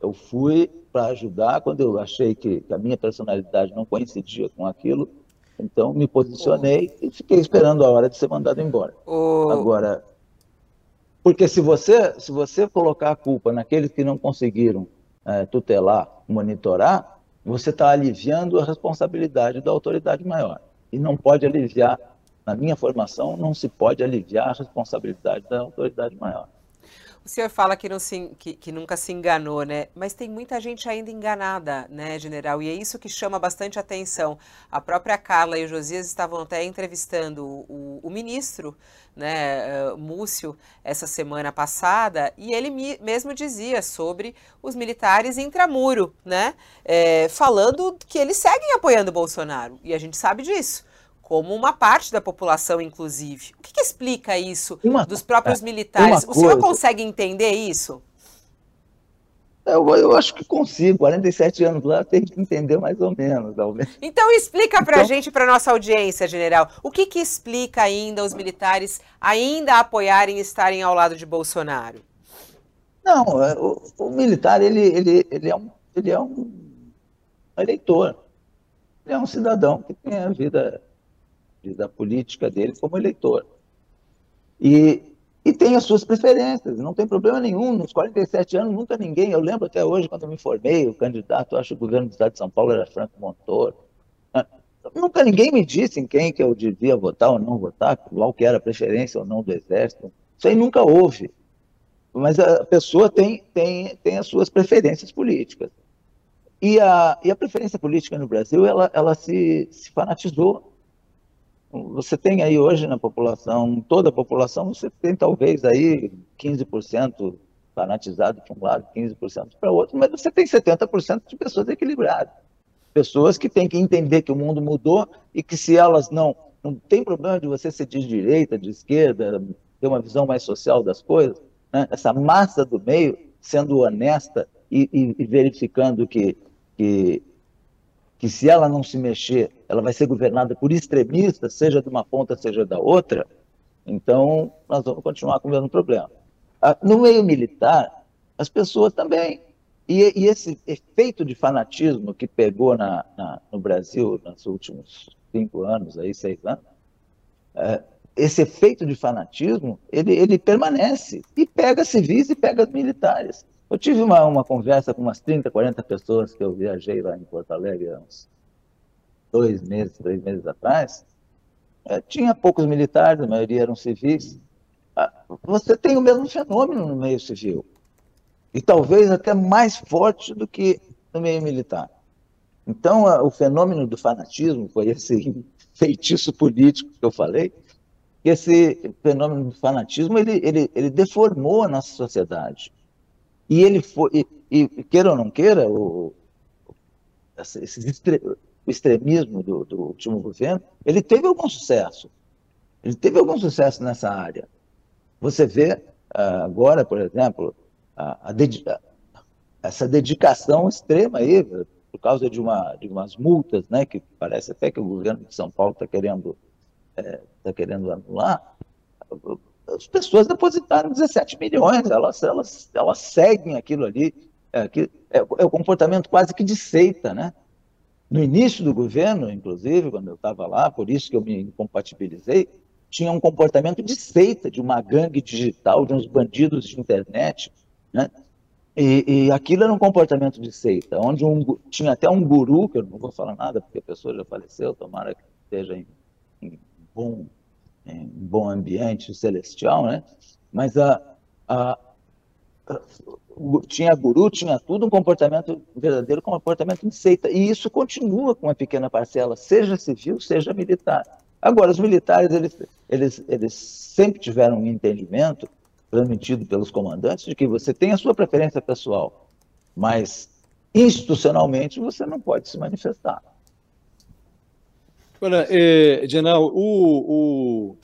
Eu fui para ajudar quando eu achei que, que, a minha personalidade não coincidia com aquilo. Então me posicionei oh. e fiquei esperando a hora de ser mandado embora. Oh. Agora, porque se você se você colocar a culpa naqueles que não conseguiram é, tutelar, monitorar, você está aliviando a responsabilidade da autoridade maior. E não pode aliviar, na minha formação, não se pode aliviar a responsabilidade da autoridade maior. O senhor fala que, se, que, que, nunca se enganou, né? Mas tem muita gente ainda enganada, né, general? E é isso que chama bastante atenção. A própria Carla e o Josias estavam até entrevistando o, o ministro, né, uh, Múcio, essa semana passada, e ele mesmo dizia sobre os militares intramuro, né? É, falando que eles seguem apoiando o Bolsonaro. E a gente sabe disso como uma parte da população, inclusive. O que, que explica isso uma, dos próprios é, militares? O senhor consegue entender isso? Eu, eu, acho que consigo. 47 anos lá, tem que entender mais ou menos. Talvez. Então explica para a então... gente, para nossa audiência, general, o que, que explica ainda os militares ainda apoiarem e estarem ao lado de Bolsonaro? Não, é, o, o militar ele, ele, ele, é um, ele é um eleitor. Ele é um cidadão que tem a vida da política dele como eleitor. E, e tem as suas preferências, não tem problema nenhum. Nos 47 anos, nunca ninguém. Eu lembro até hoje, quando eu me formei, o candidato, acho que o governo do estado de São Paulo era Franco Montoro. Ah, nunca ninguém me disse em quem que eu devia votar ou não votar, qual que era a preferência ou não do Exército. Isso aí nunca houve. Mas a pessoa tem, tem, tem as suas preferências políticas. E a, e a preferência política no Brasil, ela, ela se, se fanatizou você tem aí hoje na população, toda a população, você tem talvez aí 15% fanatizado para um lado, 15% para o outro, mas você tem 70% de pessoas equilibradas. Pessoas que têm que entender que o mundo mudou e que se elas não. Não tem problema de você ser de direita, de esquerda, ter uma visão mais social das coisas, né? essa massa do meio sendo honesta e, e, e verificando que, que, que se ela não se mexer, ela vai ser governada por extremistas, seja de uma ponta, seja da outra, então nós vamos continuar com o mesmo problema. Ah, no meio militar, as pessoas também. E, e esse efeito de fanatismo que pegou na, na, no Brasil nos últimos cinco anos, aí, seis anos, é, esse efeito de fanatismo, ele, ele permanece e pega civis e pega militares. Eu tive uma, uma conversa com umas 30, 40 pessoas que eu viajei lá em Porto Alegre há uns dois meses, três meses atrás. É, tinha poucos militares, a maioria eram civis. Ah, você tem o mesmo fenômeno no meio civil. E talvez até mais forte do que no meio militar. Então, o fenômeno do fanatismo foi esse feitiço político que eu falei, esse fenômeno do fanatismo ele, ele, ele deformou a nossa sociedade. E ele foi, e, e queira ou não queira, o, esse, o extremismo do, do, último governo, ele teve algum sucesso. Ele teve algum sucesso nessa área. Você vê uh, agora, por exemplo, a, a dedica, essa dedicação extrema aí, por causa de, uma, de umas multas, né, que parece até que o governo de São Paulo está querendo, é, tá querendo anular, as pessoas depositaram 17 milhões, elas, elas, elas seguem aquilo ali, é, que é, é o comportamento quase que de seita, né? No início do governo, inclusive, quando eu estava lá, por isso que eu me incompatibilizei, tinha um comportamento de seita, de uma gangue digital, de uns bandidos de internet, né? E, e aquilo era um comportamento de seita, onde um, tinha até um guru, que eu não vou falar nada, porque a pessoa já faleceu, tomara que esteja em, em bom em um bom ambiente celestial, né? Mas a, a, a, tinha guru, tinha tudo, um comportamento um verdadeiro, comportamento de seita. E isso continua com uma pequena parcela, seja civil, seja militar. Agora, os militares, eles, eles, eles sempre tiveram um entendimento, transmitido pelos comandantes, de que você tem a sua preferência pessoal, mas institucionalmente você não pode se manifestar. Olha, é, general, o, o,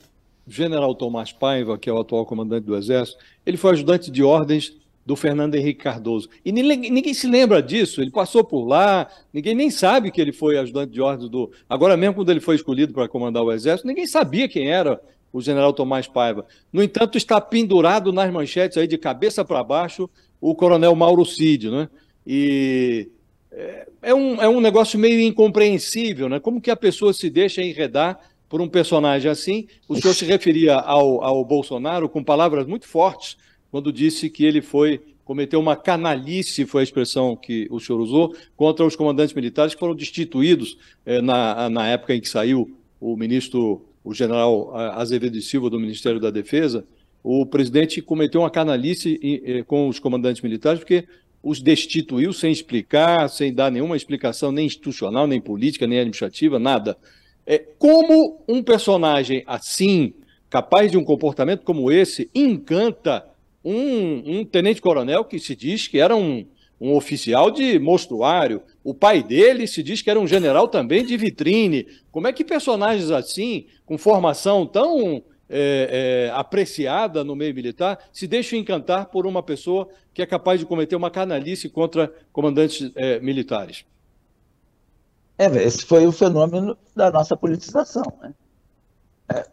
general Tomás Paiva, que é o atual comandante do Exército, ele foi ajudante de ordens do Fernando Henrique Cardoso. E ninguém, ninguém, se lembra disso, ele passou por lá, ninguém nem sabe que ele foi ajudante de ordens do. Agora mesmo, quando ele foi escolhido para comandar o Exército, ninguém sabia quem era o general Tomás Paiva. No entanto, está pendurado nas manchetes aí de cabeça para baixo o coronel Mauro Cid, né? E é, é, um, é um negócio meio incompreensível, né? Como que a pessoa se deixa enredar por um personagem assim? O senhor se referia ao, ao Bolsonaro com palavras muito fortes quando disse que ele foi cometeu uma canalice, foi a expressão que o senhor usou, contra os comandantes militares que foram destituídos eh, na, na época em que saiu o ministro, o general Azevedo de Silva do Ministério da Defesa. O presidente cometeu uma canalice eh, com os comandantes militares porque os destituiu sem explicar, sem dar nenhuma explicação nem institucional, nem política, nem administrativa, nada. É, como um personagem assim, capaz de um comportamento como esse, encanta um, um tenente-coronel que se diz que era um, um oficial de mostruário. O pai dele se diz que era um general também de vitrine. Como é que personagens assim, com formação tão é, é, apreciada no meio militar, se deixa encantar por uma pessoa que é capaz de cometer uma canalice contra comandantes é, militares. É, esse foi o fenômeno da nossa politização. Né? É,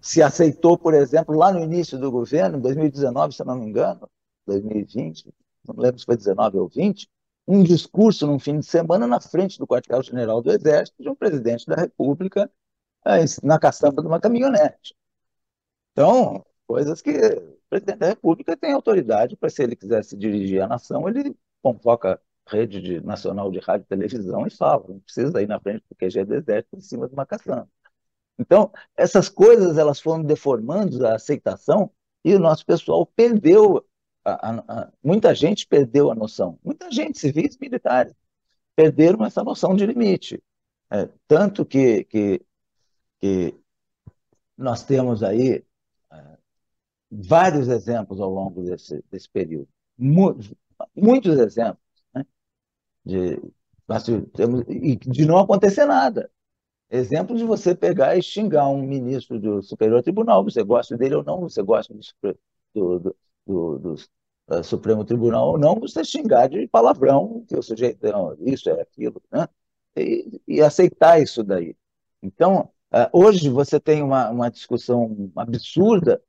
se aceitou, por exemplo, lá no início do governo, em 2019, se não me engano, 2020, não lembro se foi 19 ou 20, um discurso num fim de semana na frente do quartel-general do Exército de um presidente da República é, na caçamba de uma caminhonete. Então, coisas que o presidente da República tem autoridade para, se ele quiser se dirigir à nação, ele convoca rede de, nacional de rádio e televisão e fala, não precisa ir na frente do QG do Exército em cima de uma caçamba. Então, essas coisas elas foram deformando a aceitação e o nosso pessoal perdeu, a, a, a, muita gente perdeu a noção, muita gente, civis militares, perderam essa noção de limite. É, tanto que, que, que nós temos aí vários exemplos ao longo desse, desse período. Muitos, muitos exemplos. Né? De, temos, e de não acontecer nada. Exemplo de você pegar e xingar um ministro do Superior Tribunal, você gosta dele ou não, você gosta do, do, do, do, uh, Supremo Tribunal ou não, você xingar de palavrão, que o sujeito, não, isso é aquilo, né? E, e aceitar isso daí. Então, uh, hoje você tem uma, uma discussão absurda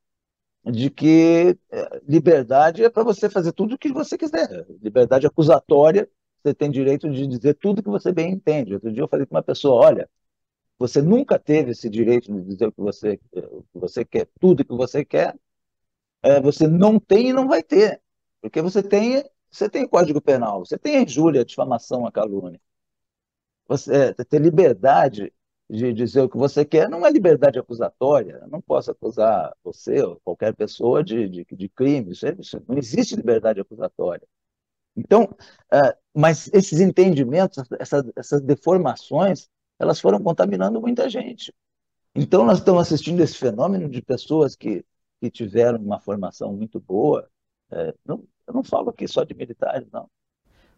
de que uh, liberdade é para você fazer tudo o que você quiser. Liberdade acusatória, você tem direito de dizer tudo que você bem entende. Outro dia eu falei com uma pessoa, olha, você nunca teve esse direito de dizer o que você, o que você quer, tudo que você quer, é, você não tem e não vai ter. Porque você tem, você tem o Código Penal, você tem a injúria, a difamação, a calúnia. Você é, ter liberdade de dizer o que você quer não é liberdade acusatória. Eu não posso acusar você ou qualquer pessoa de, de, de crime. Isso, é, isso não existe liberdade acusatória. Então, uh, mas esses entendimentos, essa, essas deformações, elas foram contaminando muita gente. Então, nós estamos assistindo esse fenômeno de pessoas que, que tiveram uma formação muito boa. É, não, eu não falo aqui só de militares, não.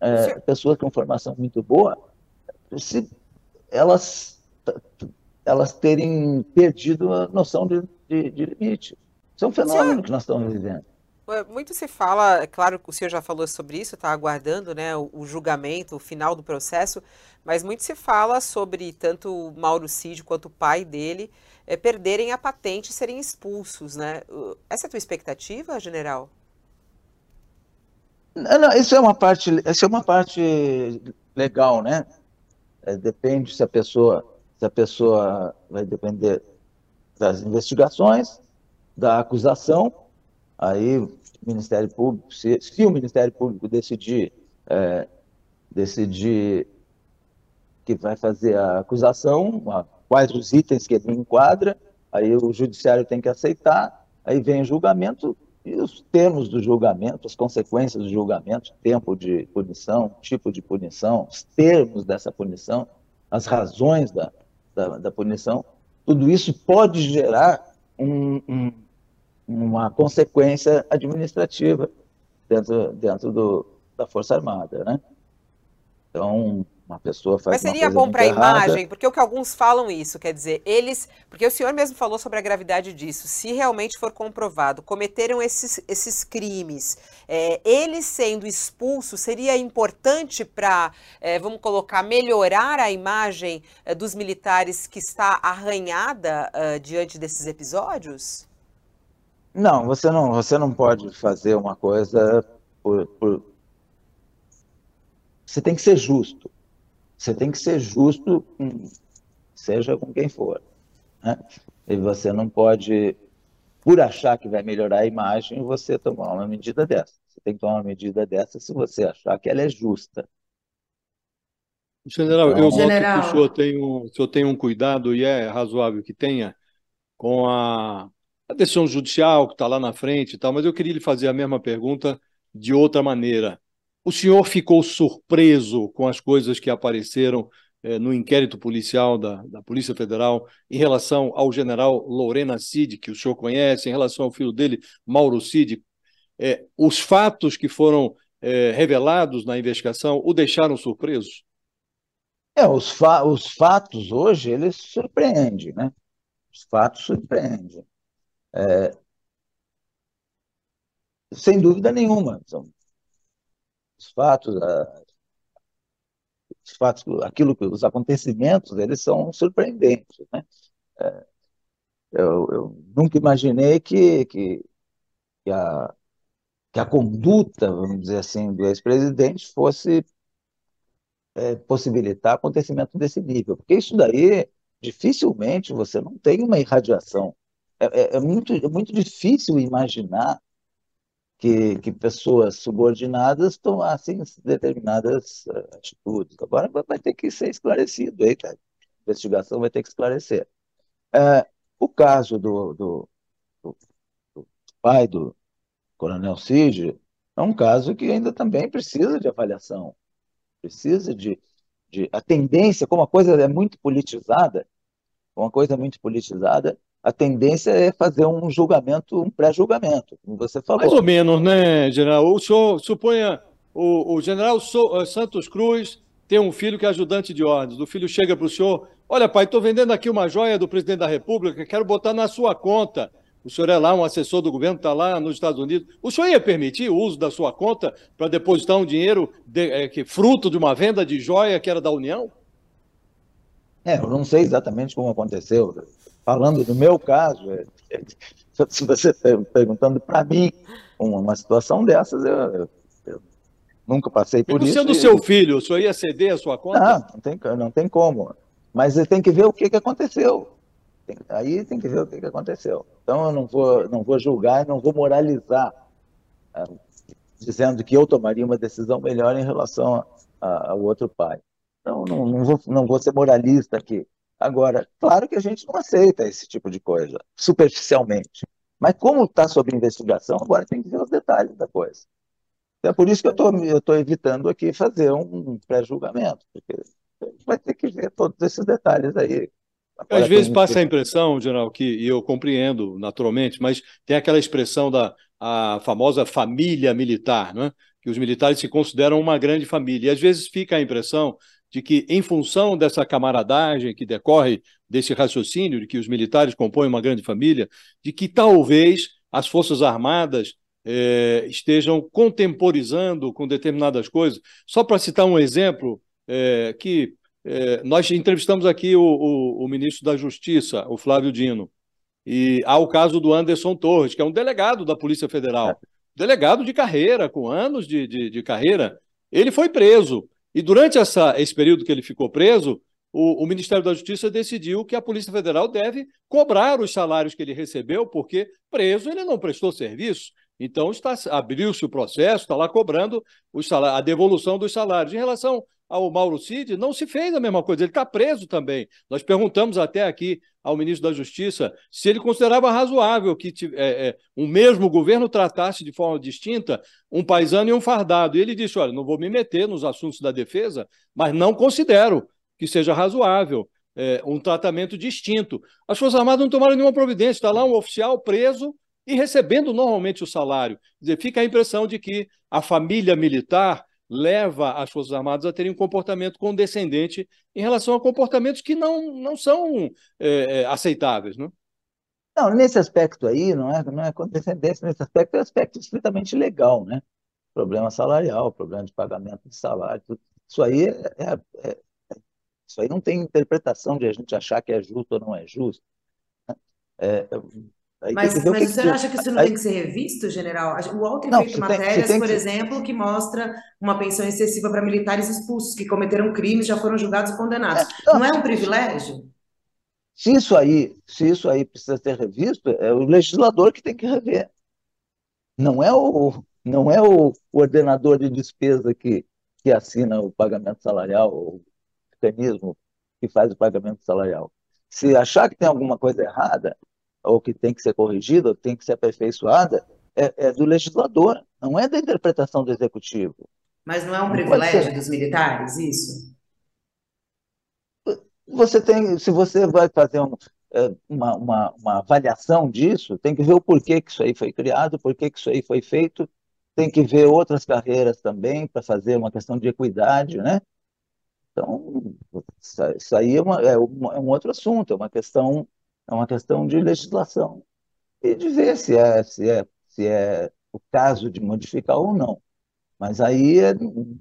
É, pessoas com formação muito boa, se elas, elas terem perdido a noção de, de, de limite. Isso é um fenômeno que nós estamos vivendo. Muito se fala, é claro que o senhor já falou sobre isso, está aguardando né, o, o, julgamento, o final do processo, mas muito se fala sobre tanto o Mauro Cid quanto o pai dele é, perderem a patente e serem expulsos. Né? Essa é a tua expectativa, general? Não, não, isso é uma parte, isso é uma parte legal, né? É, depende se a pessoa, se a pessoa vai depender das investigações, da acusação, aí o Ministério Público, se, se o Ministério Público decidir, é, decidir que vai fazer a acusação, a, quais os itens que ele enquadra, aí o judiciário tem que aceitar, aí vem o julgamento, e os termos do julgamento, as consequências do julgamento, tempo de punição, tipo de punição, os termos dessa punição, as razões da, da, da punição, tudo isso pode gerar um, um, uma consequência administrativa dentro, dentro do, da Força Armada. Né? Então, uma pessoa faz Mas seria bom para a imagem, porque o que alguns falam isso, quer dizer, eles, porque o senhor mesmo falou sobre a gravidade disso, se realmente for comprovado, cometeram esses, esses crimes, é, eles sendo expulsos, seria importante para, é, vamos colocar, melhorar a imagem é, dos militares que está arranhada uh, diante desses episódios? Não, você não, você não pode fazer uma coisa por, por... Você tem que ser justo. Você tem que ser justo, seja com quem for. Né? E você não pode, por achar que vai melhorar a imagem, você tomar uma medida dessa. Você tem que tomar uma medida dessa se você achar que ela é justa. General, então, eu General. noto que o senhor, tem um, o senhor tem um cuidado, e é razoável que tenha, com a, a decisão judicial que está lá na frente e tal, mas eu queria lhe fazer a mesma pergunta de outra maneira. O senhor ficou surpreso com as coisas que apareceram eh, no inquérito policial da, da Polícia Federal em relação ao general Lorena Cid, que o senhor conhece, em relação ao filho dele, Mauro Cid? Eh, os fatos que foram eh, revelados na investigação o deixaram surpreso? É, os, fa os fatos hoje, eles surpreendem, né? Os fatos surpreendem. É, sem dúvida nenhuma. São os fatos, os fatos, aquilo que os acontecimentos, eles são surpreendentes, né? É, eu, eu, nunca imaginei que, que, que, a, que a conduta, vamos dizer assim, do ex-presidente fosse é, possibilitar acontecimento desse nível, porque isso daí dificilmente você não tem uma irradiação. É, é, é muito, é muito difícil imaginar que, que pessoas subordinadas tomassem determinadas uh, atitudes. Agora vai ter que ser esclarecido, aí, a investigação vai ter que esclarecer. Uh, o caso do, do, do, do, pai do coronel Cid é um caso que ainda também precisa de avaliação, precisa de, de a tendência, como a coisa é muito politizada, uma coisa muito politizada, a tendência é fazer um julgamento, um pré-julgamento, como você falou. Mais ou menos, né, general? O senhor suponha o, o general so, uh, Santos Cruz tem um filho que é ajudante de ordens. O filho chega para o senhor: Olha, pai, estou vendendo aqui uma joia do presidente da República, quero botar na sua conta. O senhor é lá um assessor do governo, está lá nos Estados Unidos. O senhor ia permitir o uso da sua conta para depositar um dinheiro de, é, que fruto de uma venda de joia que era da União? É, eu não sei exatamente como aconteceu. Falando do meu caso, é, é, se você está perguntando para mim uma, situação dessas, eu, eu, nunca passei por e isso. Você do seu filho, o senhor ia ceder a sua conta? Não, não tem, não tem como. Mas você tem que ver o que, que aconteceu. Tem, aí tem que ver o que, que aconteceu. Então eu não vou, não vou julgar, não vou moralizar, é, dizendo que eu tomaria uma decisão melhor em relação ao outro pai. Então não, não, vou, não vou ser moralista aqui. Agora, claro que a gente não aceita esse tipo de coisa, superficialmente. Mas como está sob investigação, agora tem que ver os detalhes da coisa. É por isso que eu estou evitando aqui fazer um pré-julgamento, porque vai ter que ver todos esses detalhes aí. Às vezes passa a impressão, general, que e eu compreendo naturalmente, mas tem aquela expressão da a famosa família militar, né? que os militares se consideram uma grande família. E às vezes fica a impressão de que, em função dessa camaradagem que decorre desse raciocínio de que os militares compõem uma grande família, de que talvez as Forças Armadas eh, estejam contemporizando com determinadas coisas. Só para citar um exemplo, eh, que é, nós entrevistamos aqui o, o, o, ministro da Justiça, o Flávio Dino, e há o caso do Anderson Torres, que é um delegado da Polícia Federal, é. delegado de carreira, com anos de, de, de, carreira. Ele foi preso, e durante essa, esse período que ele ficou preso, o, o, Ministério da Justiça decidiu que a Polícia Federal deve cobrar os salários que ele recebeu, porque preso ele não prestou serviço. Então abriu-se o processo, está lá cobrando a devolução dos salários. Em relação ao Mauro Cid, não se fez a mesma coisa, ele está preso também. Nós perguntamos até aqui ao ministro da Justiça se ele considerava razoável que é, é, um mesmo governo tratasse de forma distinta um paisano e um fardado. E ele disse: olha, não vou me meter nos assuntos da defesa, mas não considero que seja razoável. É, um tratamento distinto. As Forças Armadas não tomaram nenhuma providência, está lá um oficial preso e recebendo normalmente o salário. Quer dizer, fica a impressão de que a família militar leva as Forças Armadas a terem um comportamento condescendente em relação a comportamentos que não, não são é, é, aceitáveis. Não? não, nesse aspecto aí, não é, não é condescendência, nesse aspecto é um aspecto estritamente legal, né? Problema salarial, problema de pagamento de salário, isso aí é, é, é, isso aí não tem interpretação de a gente achar que é justo ou não é justo. Né? É, Aí mas, mas que o senhor acha que isso não aí... tem que ser revisto, general? O tem não, feito matérias, tem, por que... exemplo, que mostra uma pensão excessiva para militares expulsos que cometeram crimes, já foram julgados e condenados. É, não, não é um privilégio? Se isso aí, se isso aí precisa ser revisto, é o legislador que tem que rever. Não é o, não é o ordenador de despesa que, que assina o pagamento salarial, o mecanismo que faz o pagamento salarial. Se achar que tem alguma coisa errada, ou que tem que ser corrigida, ou tem que ser aperfeiçoada, é, é, do legislador, não é da interpretação do executivo. Mas não é um não privilégio dos militares, isso? Você tem, se você vai fazer um, é, uma, uma, uma, avaliação disso, tem que ver o porquê que isso aí foi criado, porquê que isso aí foi feito, tem que ver outras carreiras também para fazer uma questão de equidade, né? Então, isso aí é, uma, é, é um outro assunto, é uma questão é uma questão de legislação e de ver se é, se é, se é o caso de modificar ou não. Mas aí é,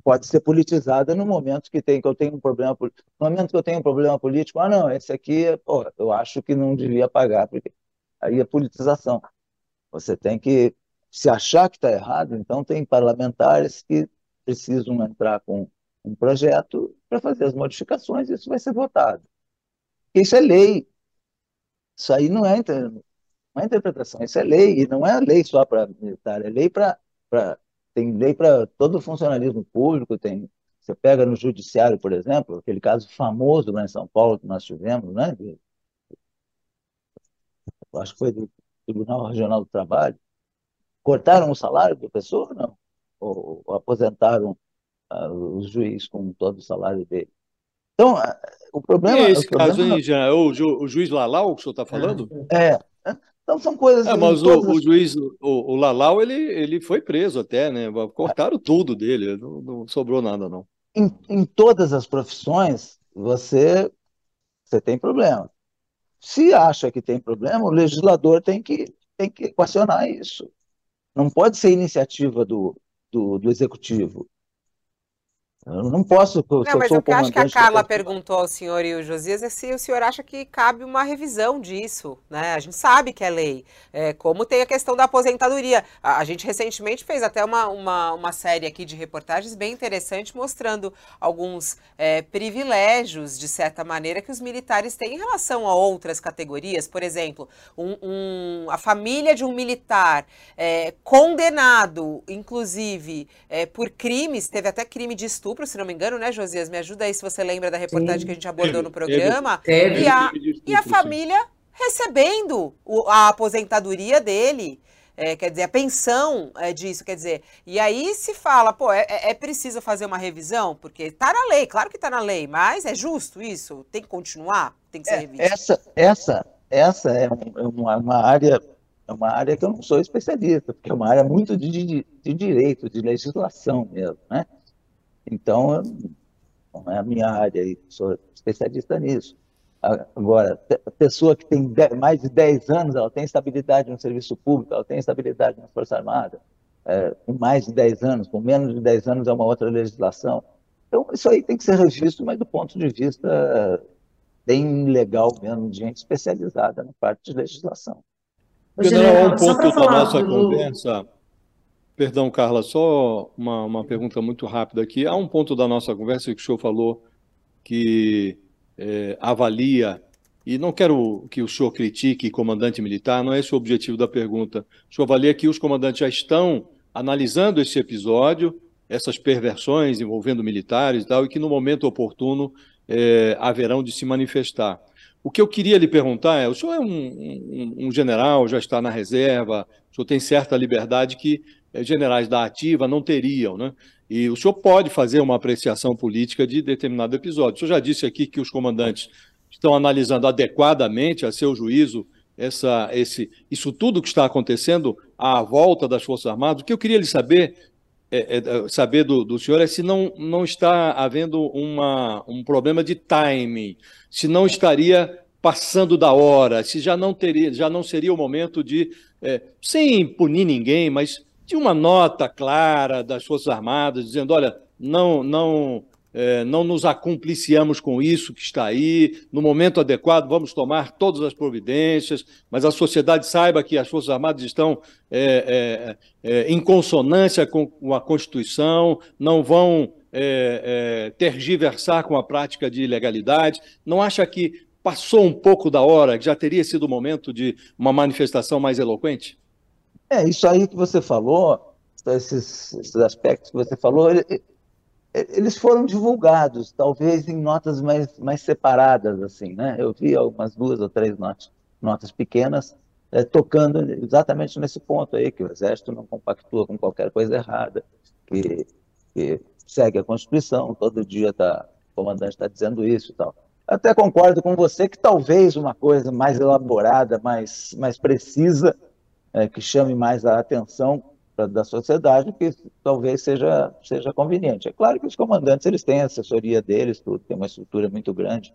pode ser politizada no momento que tem que eu tenho um problema. No momento que eu tenho um problema político, ah, não, esse aqui, pô, eu acho que não devia pagar, porque aí é politização. Você tem que se achar que está errado, então tem parlamentares que precisam entrar com um projeto para fazer as modificações, isso vai ser votado. Isso é lei, isso aí não é, não é interpretação, isso é lei, e não é lei só para militar, é lei para. Tem lei para todo o funcionalismo público, tem. Você pega no judiciário, por exemplo, aquele caso famoso lá em São Paulo que nós tivemos, né? acho que foi do Tribunal Regional do Trabalho. Cortaram o salário da pessoa, não? Ou, ou aposentaram uh, os juízes com todo o salário dele? Então, o problema. E esse caso problema... aí, já, é o, ju, o juiz Lalau que o senhor está falando? É. Então são coisas. É, mas o, o, juiz, o, o Lalau, ele, ele foi preso até, né? Cortaram é. tudo dele, não, não, sobrou nada, não. Em, em todas as profissões, você, você tem problema. Se acha que tem problema, o legislador tem que tem que equacionar isso. Não pode ser iniciativa do, do, do executivo. Eu não posso. Não, mas o que eu acho que a Carla perguntou ao senhor e o Josias é se o senhor acha que cabe uma revisão disso. Né? A gente sabe que é lei. É, como tem a questão da aposentadoria. A, a, gente recentemente fez até uma, uma, uma série aqui de reportagens bem interessante mostrando alguns é, privilégios, de certa maneira, que os militares têm em relação a outras categorias. Por exemplo, um, um, a família de um militar é, condenado, inclusive, é, por crimes, teve até crime de estupro estupro, se não me engano, né, Josias? Me ajuda aí se você lembra da reportagem Sim. que a gente abordou no programa. E, a, e a família recebendo o, a aposentadoria dele. É, quer dizer, a pensão é disso, quer dizer, e aí se fala, pô, é, é, é preciso fazer uma revisão, porque está na lei, claro que está na lei, mas é justo isso? Tem que continuar? Tem que ser é, revisto? Essa, essa, essa é, é uma, uma, área, é uma área que eu não sou especialista, porque é uma área muito de, de, de direito, de legislação mesmo, né? Então, não é a minha área, e sou especialista nisso. Agora, a pessoa que tem mais de 10 anos, ela tem estabilidade no serviço público, ela tem estabilidade na Força Armada, é, com mais de 10 anos, com menos de 10 anos é uma outra legislação. Então, isso aí tem que ser revisto, mas do ponto de vista bem legal mesmo, de gente especializada na parte de legislação. General, um ponto da nossa conversa Perdão, Carla, só uma, uma pergunta muito rápida aqui. Há um ponto da nossa conversa que o senhor falou que é, avalia, e não quero que o senhor critique comandante militar, não é esse o objetivo da pergunta. O senhor avalia que os comandantes já estão analisando esse episódio, essas perversões envolvendo militares e tal, e que no momento oportuno é, haverão de se manifestar. O que eu queria lhe perguntar é: o senhor é um, um, um general, já está na reserva, o senhor tem certa liberdade que generais da ativa não teriam, né? E o senhor pode fazer uma apreciação política de determinado episódio. O senhor já disse aqui que os comandantes estão analisando adequadamente, a seu juízo, essa, esse, isso tudo que está acontecendo à volta das Forças Armadas. O que eu queria lhe saber, é, é, saber do, do, senhor é se não, não está havendo uma, um problema de timing, se não estaria passando da hora, se já não teria, já não seria o momento de, é, sem punir ninguém, mas de uma nota clara das Forças Armadas, dizendo: olha, não, não, é, não nos acumpliciamos com isso que está aí, no momento adequado vamos tomar todas as providências, mas a sociedade saiba que as Forças Armadas estão é, é, é em consonância com a Constituição, não vão é, é, tergiversar com a prática de ilegalidade. Não acha que passou um pouco da hora, que já teria sido o momento de uma manifestação mais eloquente? É, isso aí que você falou, esses, esses aspectos que você falou, ele, eles foram divulgados, talvez em notas mais, mais separadas, assim, né? Eu vi algumas duas ou três notas, notas pequenas é, tocando exatamente nesse ponto aí, que o Exército não compactua com qualquer coisa errada, que, que segue a Constituição, todo dia tá, o comandante está dizendo isso e tal. Até concordo com você que talvez uma coisa mais elaborada, mais, mais precisa, é, que chame mais a atenção pra, da sociedade, que talvez seja, seja conveniente. É claro que os comandantes eles têm a assessoria deles, tudo, tem uma estrutura muito grande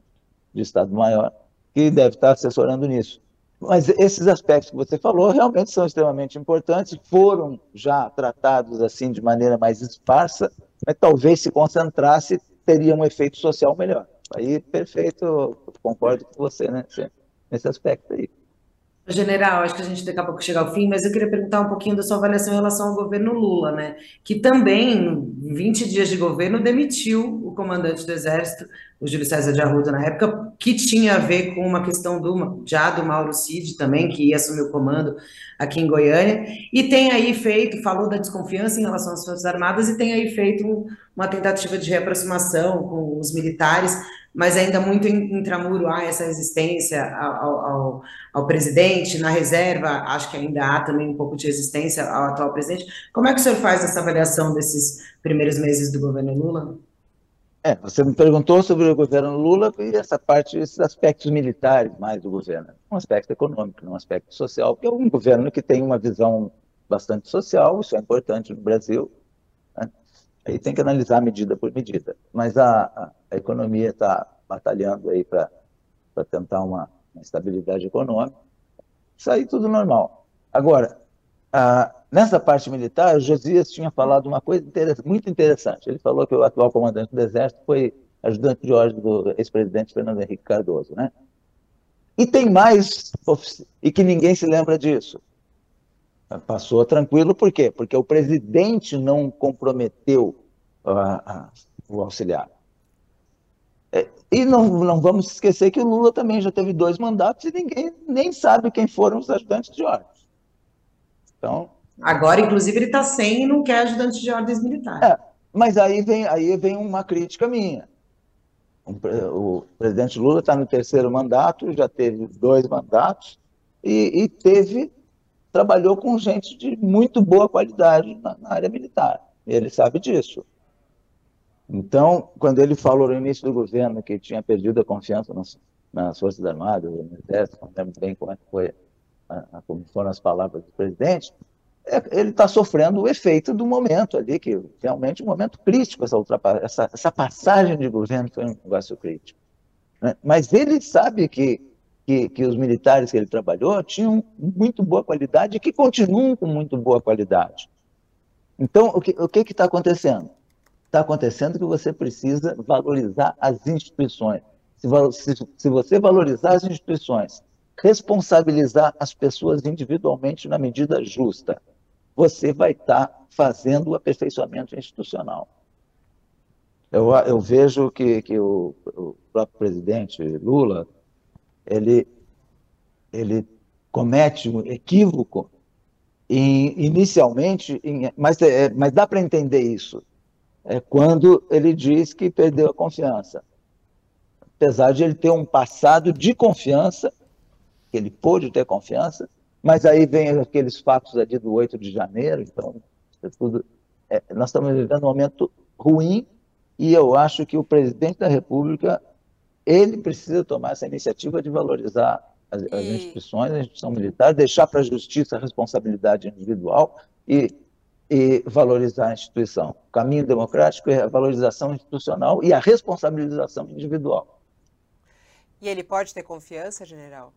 de Estado-Maior, que deve estar assessorando nisso. Mas esses aspectos que você falou realmente são extremamente importantes, foram já tratados assim de maneira mais esparsa, mas talvez se concentrasse teria um efeito social melhor. Aí, perfeito, concordo com você né, nesse aspecto aí. General, acho que a gente daqui a pouco chega ao fim, mas eu queria perguntar um pouquinho da sua avaliação em relação ao governo Lula, né? Que também, em 20 dias de governo, demitiu o comandante do Exército, o Júlio César de Arruda, na época, que tinha a ver com uma questão do, já do Mauro Cid também, que ia assumir o comando aqui em Goiânia, e tem aí feito, falou da desconfiança em relação às Forças Armadas, e tem aí feito uma tentativa de reaproximação com os militares, mas ainda muito intramuro há essa resistência ao, ao, ao, presidente, na reserva, acho que ainda há também um pouco de resistência ao atual presidente. Como é que o senhor faz essa avaliação desses primeiros meses do governo Lula? É, você me perguntou sobre o governo Lula e essa parte, esses aspectos militares mais do governo. Um aspecto econômico, um aspecto social, que é um governo que tem uma visão bastante social, isso é importante no Brasil, Aí tem que analisar medida por medida. Mas a, a, a economia está batalhando aí para tentar uma, uma, estabilidade econômica. Isso aí tudo normal. Agora, ah, nessa parte militar, Josias tinha falado uma coisa interessante, muito interessante. Ele falou que o atual comandante do Exército foi ajudante de ordem do ex-presidente Fernando Henrique Cardoso, né? E tem mais, e que ninguém se lembra disso. Passou tranquilo, por quê? Porque o presidente não comprometeu o auxiliar. É, e não, não vamos esquecer que o Lula também já teve dois mandatos e ninguém nem sabe quem foram os ajudantes de ordem. Então. Agora, inclusive, ele está sem e não quer ajudante de ordens militares. É, mas aí vem, aí vem uma crítica minha. O presidente Lula está no terceiro mandato, já teve dois mandatos e, e, teve trabalhou com gente de muito boa qualidade na, na área militar. Ele sabe disso. Então, quando ele falou no início do governo que tinha perdido a confiança nas, nas Forças Armadas, no Exército, não lembro bem como, é foi, a, como foram as palavras do presidente, é, ele está sofrendo o efeito do momento ali, que realmente um momento crítico, essa, essa, essa passagem de governo foi um negócio crítico. Né? Mas ele sabe que, que, que, os militares que ele trabalhou tinham muito boa qualidade e que continuam com muito boa qualidade. Então, o que o está acontecendo? está acontecendo que você precisa valorizar as instituições. Se, se, se você valorizar as instituições, responsabilizar as pessoas individualmente na medida justa, você vai estar tá fazendo o aperfeiçoamento institucional. Eu, eu vejo que, que o, o, próprio presidente Lula, ele, ele comete um equívoco inicialmente, em, mas, é, mas dá para entender isso é quando ele diz que perdeu a confiança. Apesar de ele ter um passado de confiança, que ele pôde ter confiança, mas aí vem aqueles fatos ali do 8 de janeiro, então, é tudo, é, nós estamos vivendo um momento ruim e eu acho que o presidente da República, ele precisa tomar essa iniciativa de valorizar as, as instituições, a instituição militar, deixar para a justiça a responsabilidade individual e e valorizar a instituição. O caminho democrático é a valorização institucional e a responsabilização individual. E ele pode ter confiança, general?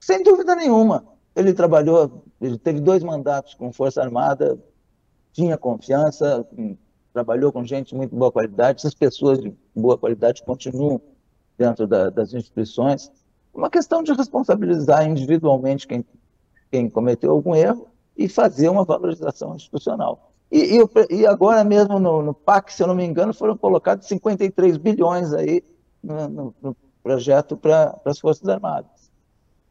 Sem dúvida nenhuma. Ele trabalhou, ele teve dois mandatos com Força Armada, tinha confiança, trabalhou com gente de muito boa qualidade, essas pessoas de boa qualidade continuam dentro da, das instituições. Uma questão de responsabilizar individualmente quem, quem cometeu algum erro e fazer uma valorização institucional. E, e, e agora mesmo no, no, PAC, se eu não me engano, foram colocados 53 bilhões aí no, no, no projeto para as Forças Armadas.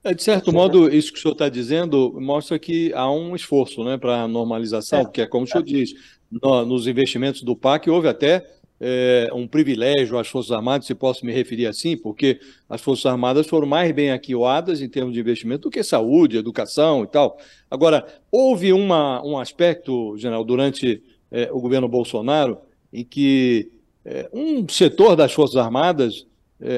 É, de certo modo, isso que o senhor está dizendo mostra que há um esforço né, para a normalização, é, porque é como o senhor diz, no, nos investimentos do PAC houve até é, um privilégio às Forças Armadas, se posso me referir assim, porque as Forças Armadas foram mais bem aquioadas em termos de investimento do que saúde, educação e tal. Agora, houve uma, um aspecto, general, durante é, o governo Bolsonaro, em que é, um setor das Forças Armadas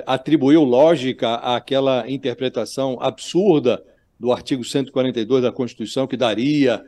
atribuiu lógica àquela interpretação absurda do artigo 142 da Constituição, que daria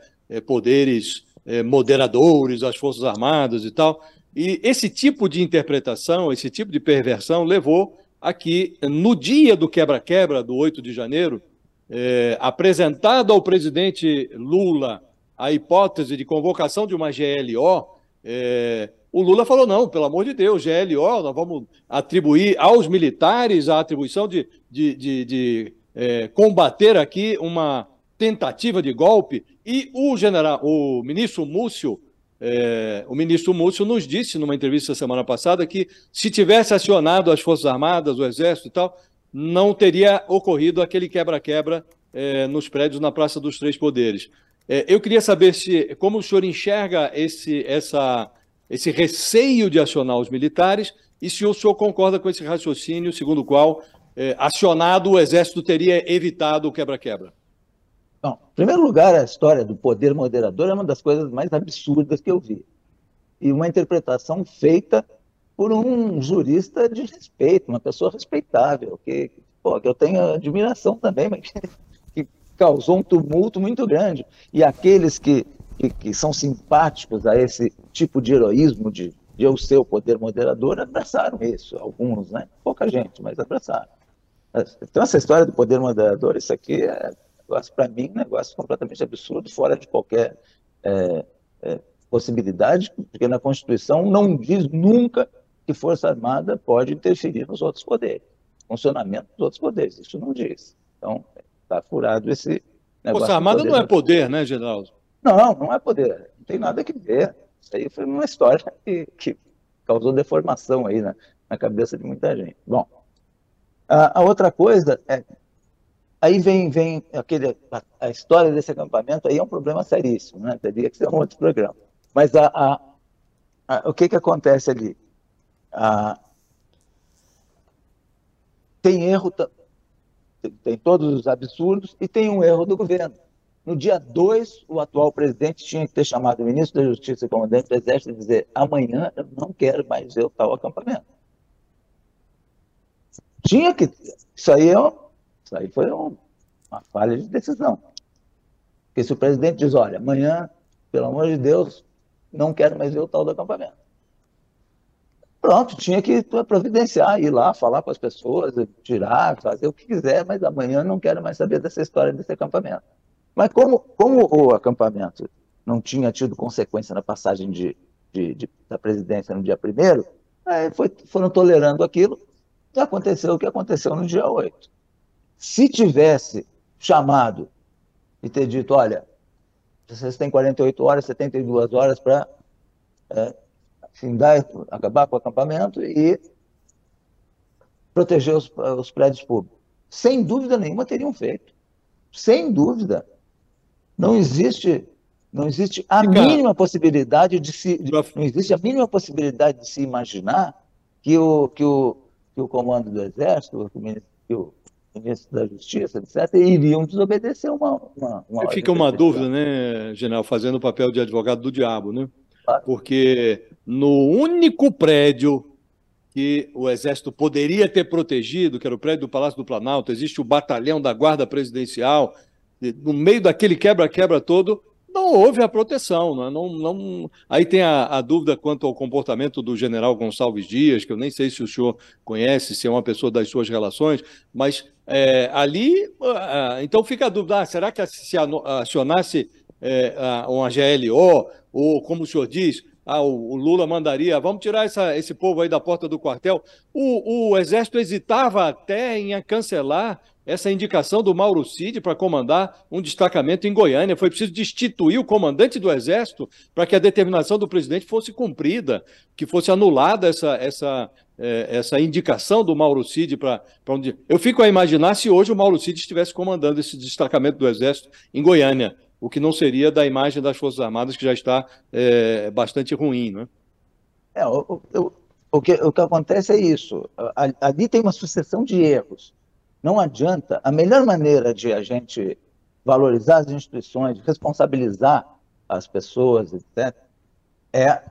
poderes é, moderadores às Forças Armadas e tal. E esse tipo de interpretação, esse tipo de perversão levou a que, no dia do quebra-quebra, do 8 de janeiro, é, apresentado ao presidente Lula a hipótese de convocação de uma GLO, é, o Lula falou: não, pelo amor de Deus, GLO, nós vamos atribuir aos militares a atribuição de, de, de, de é, combater aqui uma tentativa de golpe. E o general, o ministro Múcio é, o ministro Múcio nos disse numa entrevista semana passada que se tivesse acionado as Forças Armadas, o Exército e tal, não teria ocorrido aquele quebra-quebra é, nos prédios na Praça dos Três Poderes. É, eu queria saber se como o senhor enxerga esse, essa, esse receio de acionar os militares e se o senhor concorda com esse raciocínio segundo o qual, é, acionado, o Exército teria evitado o quebra-quebra. Bom, em primeiro lugar, a história do poder moderador é uma das coisas mais absurdas que eu vi. E uma interpretação feita por um jurista de respeito, uma pessoa respeitável, que, pô, que eu tenho admiração também, mas que, causou um tumulto muito grande. E aqueles que, que, que, são simpáticos a esse tipo de heroísmo de, de eu ser o poder moderador abraçaram isso, alguns, né? Pouca gente, mas abraçaram. Então, essa história do poder moderador, isso aqui é negócio, para mim, um negócio completamente absurdo, fora de qualquer é, é, possibilidade, porque na Constituição não diz nunca que Força Armada pode interferir nos outros poderes, funcionamento dos outros poderes, isso não diz. Então, está furado esse negócio. Força Armada não é poder, né, Geraldo? Não, não é poder, não tem nada a ver. Isso aí foi uma história que, que causou deformação aí na, na cabeça de muita gente. Bom, a, a outra coisa é Aí vem, vem aquele, a, a, história desse acampamento, aí é um problema seríssimo, né? Teria que ser um outro programa. Mas a, a, a o que, que acontece ali? tem erro, tem todos os absurdos e tem um erro do governo. No dia 2, o atual presidente tinha que ter chamado o ministro da Justiça e comandante do Exército e dizer: amanhã eu não quero mais ver o tal acampamento. Tinha que. Isso aí é um, isso aí foi um, uma falha de decisão. Porque se o presidente diz, olha, amanhã, pelo amor de Deus, não quero mais ver o tal do acampamento. Pronto, tinha que providenciar, ir lá, falar com as pessoas, tirar, fazer o que quiser, mas amanhã não quero mais saber dessa história desse acampamento. Mas como, como o acampamento não tinha tido consequência na passagem de, de, de da presidência no dia primeiro, foram tolerando aquilo e aconteceu o que aconteceu no dia 8. Se tivesse chamado e ter dito, olha, vocês têm 48 horas, 72 horas para é, findar, acabar com o acampamento e proteger os, os prédios públicos. Sem dúvida nenhuma teriam feito. Sem dúvida. Não existe não existe a Fica... mínima possibilidade de se não existe a mínima possibilidade de se imaginar que o que o, que o comando do exército, que o, ministro da Justiça, etc., iriam desobedecer uma. uma, uma Fica uma dúvida, né, general, fazendo o papel de advogado do diabo, né? Claro. Porque no único prédio que o Exército poderia ter protegido, que era o prédio do Palácio do Planalto, existe o batalhão da Guarda Presidencial, no meio daquele quebra-quebra todo, não houve a proteção. Né? Não, não... Aí tem a, a, dúvida quanto ao comportamento do general Gonçalves Dias, que eu nem sei se o senhor conhece, se é uma pessoa das suas relações, mas é, ali, uh, então fica a dúvida, ah, será que se acionasse é, uma GLO, ou como o senhor diz, ah, o, o, Lula mandaria, vamos tirar essa, esse povo aí da porta do quartel. O, o Exército hesitava até em cancelar essa indicação do Mauro Cid para comandar um destacamento em Goiânia. Foi preciso destituir o comandante do Exército para que a determinação do presidente fosse cumprida, que fosse anulada essa, essa, é, essa indicação do Mauro Cid para onde. Eu fico a imaginar se hoje o Mauro Cid estivesse comandando esse destacamento do Exército em Goiânia, o que não seria da imagem das Forças Armadas, que já está é, bastante ruim. Né? É, o, o, o, que, o que acontece é isso. Ali tem uma sucessão de erros não adianta. A melhor maneira de a gente valorizar as instituições, responsabilizar as pessoas, etc., é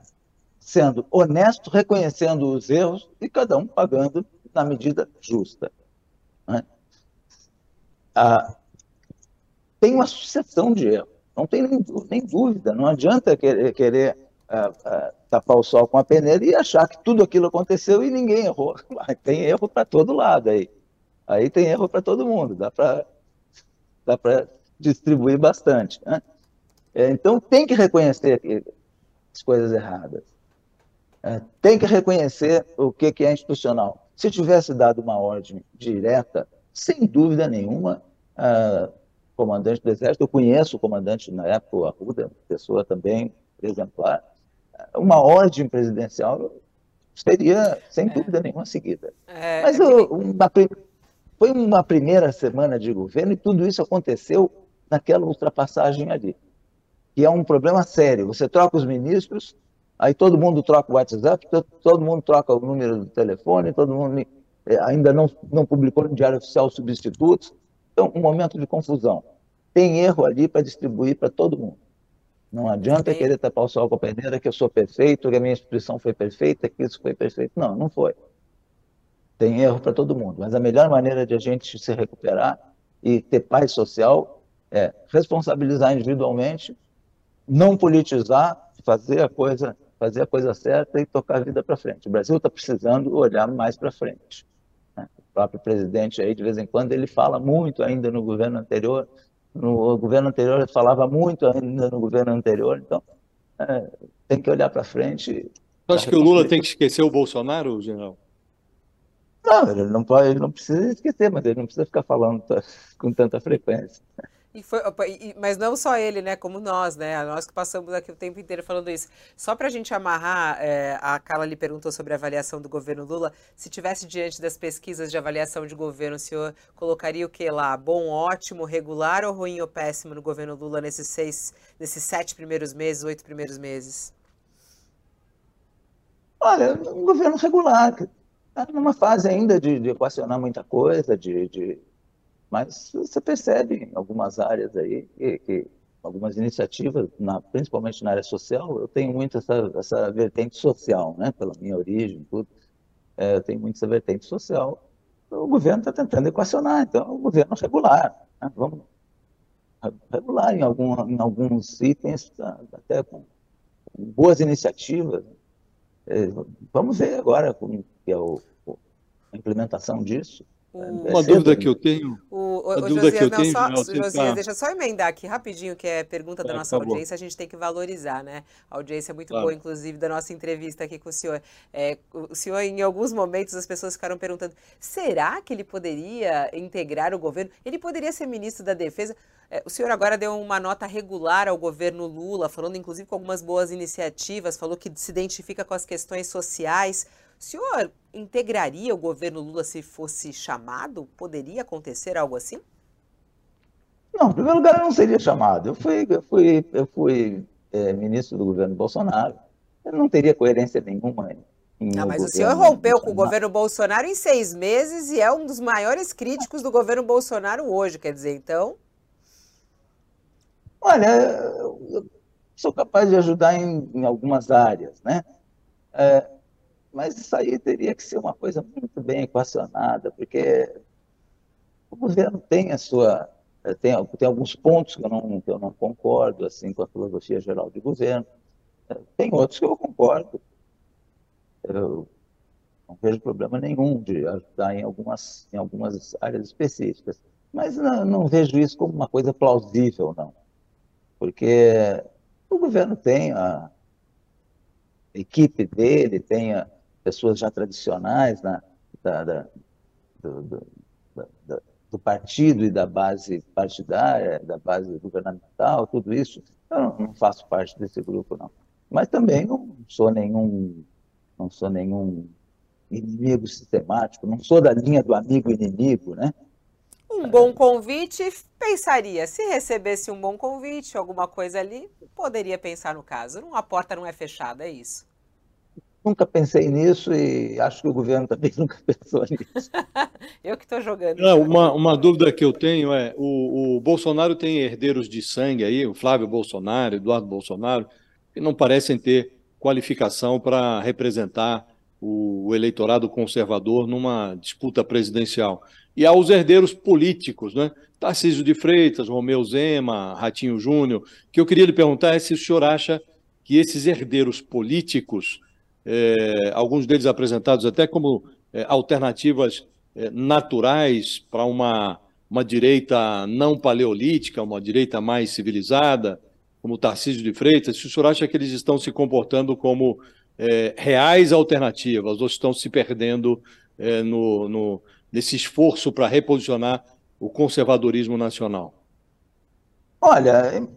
sendo honesto, reconhecendo os erros e cada um pagando na medida justa. Né? Ah, tem uma sucessão de erros, não tem nem, nem dúvida, não adianta querer, querer ah, ah, tapar o sol com a peneira e achar que tudo aquilo aconteceu e ninguém errou. Tem erro para todo lado aí. Aí tem erro para todo mundo, dá para dá distribuir bastante. Né? É, então tem que reconhecer as coisas erradas. É, tem que reconhecer o que, que é institucional. Se tivesse dado uma ordem direta, sem dúvida nenhuma, comandante do Exército, eu conheço o comandante na época, o Arruda, pessoa também exemplar, uma ordem presidencial seria, sem é. dúvida nenhuma, seguida. É, Mas é uma, foi uma primeira semana de governo e tudo isso aconteceu naquela ultrapassagem ali, que é um problema sério. Você troca os ministros, aí todo mundo troca o WhatsApp, todo mundo troca o número do telefone, todo mundo eh, ainda não, não publicou no Diário Oficial substitutos. Então, um momento de confusão. Tem erro ali para distribuir para todo mundo. Não adianta querer tapar o sol com a peneira que eu sou perfeito, que a minha instituição foi perfeita, que isso foi perfeito. Não, não foi. Tem erro para todo mundo, mas a melhor maneira de a gente se recuperar e ter paz social é responsabilizar individualmente, não politizar, fazer a coisa, fazer a coisa certa e tocar a vida para frente. O Brasil está precisando olhar mais para frente. Né? O próprio presidente aí de vez em quando ele fala muito ainda no governo anterior No governo anterior, ele falava muito ainda no governo anterior, então é, tem que olhar para frente. Você acha que o Lula tem que esquecer o Bolsonaro, general? Não, ele não, pode, ele não precisa esquecer, mas ele não precisa ficar falando com tanta frequência. E foi, mas não só ele, né? Como nós, né? Nós que passamos aqui o tempo inteiro falando isso. Só para a gente amarrar, é, a Carla lhe perguntou sobre a avaliação do governo Lula. Se tivesse diante das pesquisas de avaliação de governo, o senhor colocaria o que lá? Bom, ótimo, regular ou ruim ou péssimo no governo Lula nesses seis, nesses sete primeiros meses, oito primeiros meses? Olha, um governo regular. Está numa fase ainda de, de equacionar muita coisa, de, de mas você percebe em algumas áreas aí que, que algumas iniciativas, na, principalmente na área social, eu tenho muito essa, essa vertente social, né? Pela minha origem, tudo, é, eu tenho muito essa vertente social. O governo está tentando equacionar, então o governo regular, né? vamos regular em, algum, em alguns itens, tá, até com, com boas iniciativas. É, vamos ver agora como que é o, a implementação disso. É uma dúvida que eu tenho. O, o, o Josias, não, tenho, só, Josias, tá... deixa só emendar aqui rapidinho, que é pergunta da tá, nossa tá audiência, a gente tem que valorizar, né? A audiência é muito claro. boa, inclusive, da nossa entrevista aqui com o senhor. É, o senhor, em alguns momentos, as pessoas ficaram perguntando: será que ele poderia integrar o governo? Ele poderia ser ministro da Defesa? É, o senhor agora deu uma nota regular ao governo Lula, falando inclusive com algumas boas iniciativas, falou que se identifica com as questões sociais. O senhor integraria o governo Lula se fosse chamado? Poderia acontecer algo assim? Não, em primeiro lugar, eu não seria chamado. Eu fui, eu fui, eu fui é, ministro do governo Bolsonaro. Eu não teria coerência nenhuma. Em ah, mas o senhor rompeu com o governo Bolsonaro em seis meses e é um dos maiores críticos do governo Bolsonaro hoje, quer dizer, então. Olha, eu sou capaz de ajudar em, em algumas áreas, né? É, mas isso aí teria que ser uma coisa muito bem equacionada, porque o governo tem a sua tem, tem alguns pontos que eu, não, que eu não concordo assim com a filosofia geral de governo, tem outros que eu concordo. Eu não vejo problema nenhum de ajudar em algumas, em algumas áreas específicas, mas não, não vejo isso como uma coisa plausível, não, porque o governo tem a equipe dele, tem a, pessoas já tradicionais na, da, da, do, do, da, do, partido e da base partidária, da base governamental, tudo isso. Eu não, não faço parte desse grupo, não. Mas também não sou nenhum, não sou nenhum inimigo sistemático, não sou da linha do amigo inimigo, né? Um bom convite, pensaria. Se recebesse um bom convite, alguma coisa ali, poderia pensar no caso. Não, a porta não é fechada, é isso. Nunca pensei nisso e acho que o governo também nunca pensou nisso. eu que estou jogando. Não, uma, uma dúvida que eu tenho é: o, o Bolsonaro tem herdeiros de sangue aí, o Flávio Bolsonaro, Eduardo Bolsonaro, que não parecem ter qualificação para representar o, o eleitorado conservador numa disputa presidencial. E há os herdeiros políticos, né? Tarcísio de Freitas, Romeu Zema, Ratinho Júnior, que eu queria lhe perguntar é se o senhor acha que esses herdeiros políticos é, alguns deles apresentados até como é, alternativas é, naturais para uma, uma direita não paleolítica, uma direita mais civilizada, como Tarcísio de Freitas, se o senhor acha que eles estão se comportando como reais alternativas ou estão se perdendo no, no, nesse esforço para reposicionar o conservadorismo nacional? Olha, em,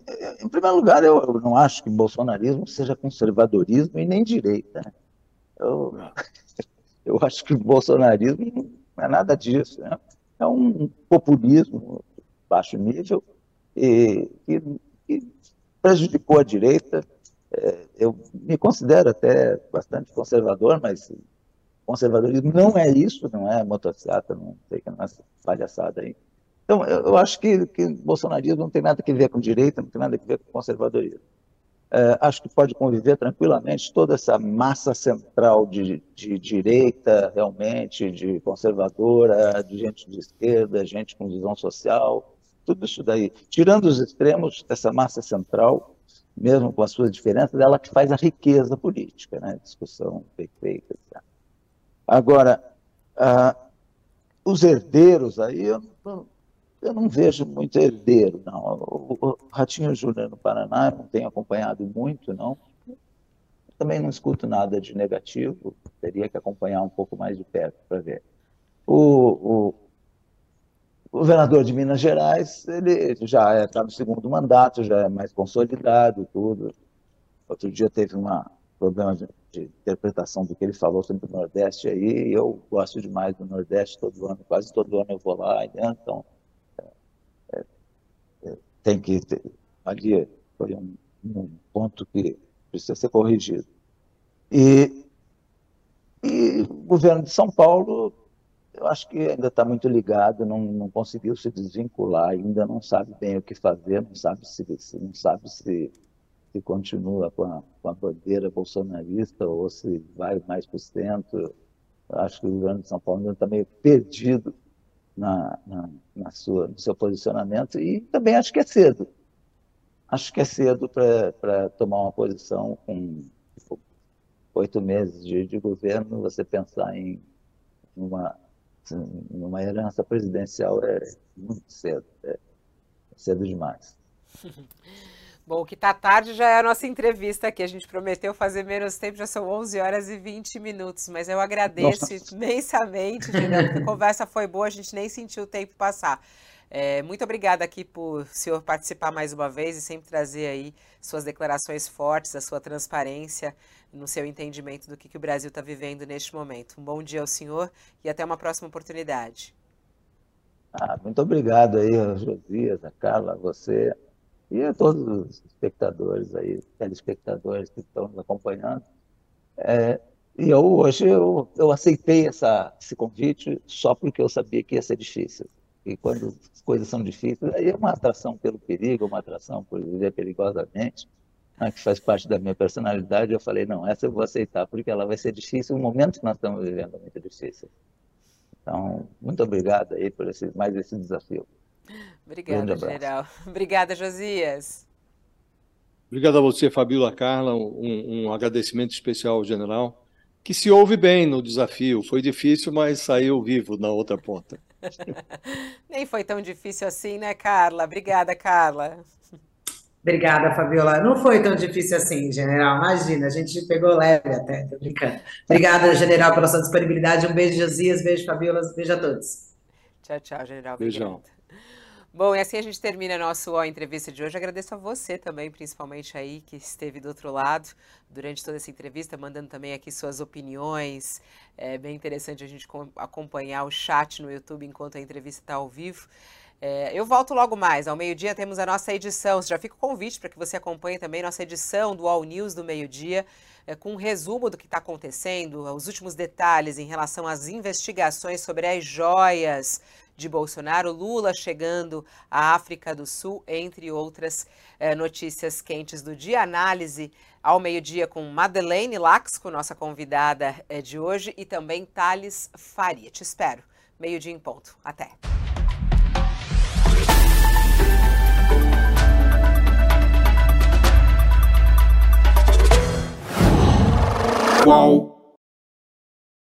em, primeiro lugar, eu, eu, não acho que bolsonarismo seja conservadorismo e nem direita. Eu, eu acho que o bolsonarismo não é nada disso. Né? É um populismo de baixo nível e, que, que prejudicou a direita. É, eu me considero até bastante conservador, mas conservadorismo não é isso, não é motocicleta, não sei que é essa palhaçada aí. Então, eu, eu acho que, que bolsonarismo não tem nada a ver com direita, não tem nada a ver com conservadorismo. É, acho que pode conviver tranquilamente toda essa massa central de, de, direita, realmente, de conservadora, de gente de esquerda, gente com visão social, tudo isso daí. Tirando os extremos, essa massa central, mesmo com as suas diferenças, ela que faz a riqueza política, né? Discussão perfeita. Etc. Agora, uh, os herdeiros aí, eu, eu não vejo muito herdeiro, não. O, Ratinho Júnior no Paraná eu não tenho acompanhado muito, não. Também não escuto nada de negativo, teria que acompanhar um pouco mais de perto para ver. O, o, o, governador de Minas Gerais, ele já está é, no segundo mandato, já é mais consolidado, tudo. Outro dia teve um problema de, de, interpretação do que ele falou sobre o Nordeste aí, eu gosto demais do Nordeste todo ano, quase todo ano eu vou lá, então tem que ter, ali foi um, um, ponto que precisa ser corrigido. E, e o governo de São Paulo, eu acho que ainda está muito ligado, não, não conseguiu se desvincular, ainda não sabe bem o que fazer, não sabe se, não sabe se, se continua com a, com a bandeira bolsonarista ou se vai mais para o centro. Acho que o governo de São Paulo está meio perdido na, na, na, sua, no seu posicionamento e também acho que é cedo. Acho que é cedo para tomar uma posição com tipo, oito meses de, de, governo, você pensar em uma, uma herança presidencial é muito cedo, é cedo demais. Bom, que tá tarde já é a nossa entrevista aqui. A gente prometeu fazer menos tempo, já são 11 horas e 20 minutos. Mas eu agradeço nossa. imensamente. A conversa foi boa, a gente nem sentiu o tempo passar. É, muito obrigada aqui por o senhor participar mais uma vez e sempre trazer aí suas declarações fortes, a sua transparência no seu entendimento do que, que o Brasil está vivendo neste momento. Um bom dia ao senhor e até uma próxima oportunidade. Ah, muito obrigado aí, Josias, a Carla, a você e a todos os espectadores aí, telespectadores que estão nos acompanhando. É, e eu hoje eu, eu aceitei essa, esse convite só porque eu sabia que ia ser difícil. E quando as coisas são difíceis, aí é uma atração pelo perigo, uma atração por viver perigosamente, né, que faz parte da minha personalidade. Eu falei, não, essa eu vou aceitar porque ela vai ser difícil. O momento que nós estamos vivendo é muito difícil. Então, muito obrigado aí por esse, mais esse desafio. Obrigada, general. Obrigada, Josias. Obrigado a você, Fabíola Carla. Um, um, agradecimento especial ao general, que se ouve bem no desafio. Foi difícil, mas saiu vivo na outra ponta. Nem foi tão difícil assim, né, Carla? Obrigada, Carla. Obrigada, Fabiola. Não foi tão difícil assim, general. Imagina, a gente pegou leve até, tô brincando. Obrigada, general, pela sua disponibilidade. Um beijo, Josias. Beijo, Fabiola. Beijo a todos. Tchau, tchau, general. Beijão. Obrigada. Bom, e assim a gente termina a nossa entrevista de hoje. Agradeço a você também, principalmente aí que esteve do outro lado durante toda essa entrevista, mandando também aqui suas opiniões. É bem interessante a gente acompanhar o chat no YouTube enquanto a entrevista está ao vivo. É, eu volto logo mais. Ao meio-dia temos a nossa edição. Já fica o convite para que você acompanhe também nossa edição do All News do meio-dia, é, com um resumo do que está acontecendo, os últimos detalhes em relação às investigações sobre as joias de Bolsonaro, Lula chegando à África do Sul, entre outras eh, notícias quentes do dia. Análise ao meio-dia com Madeleine Laxco, nossa convidada eh, de hoje, e também Thales Faria. Te espero. Meio-dia em ponto. Até.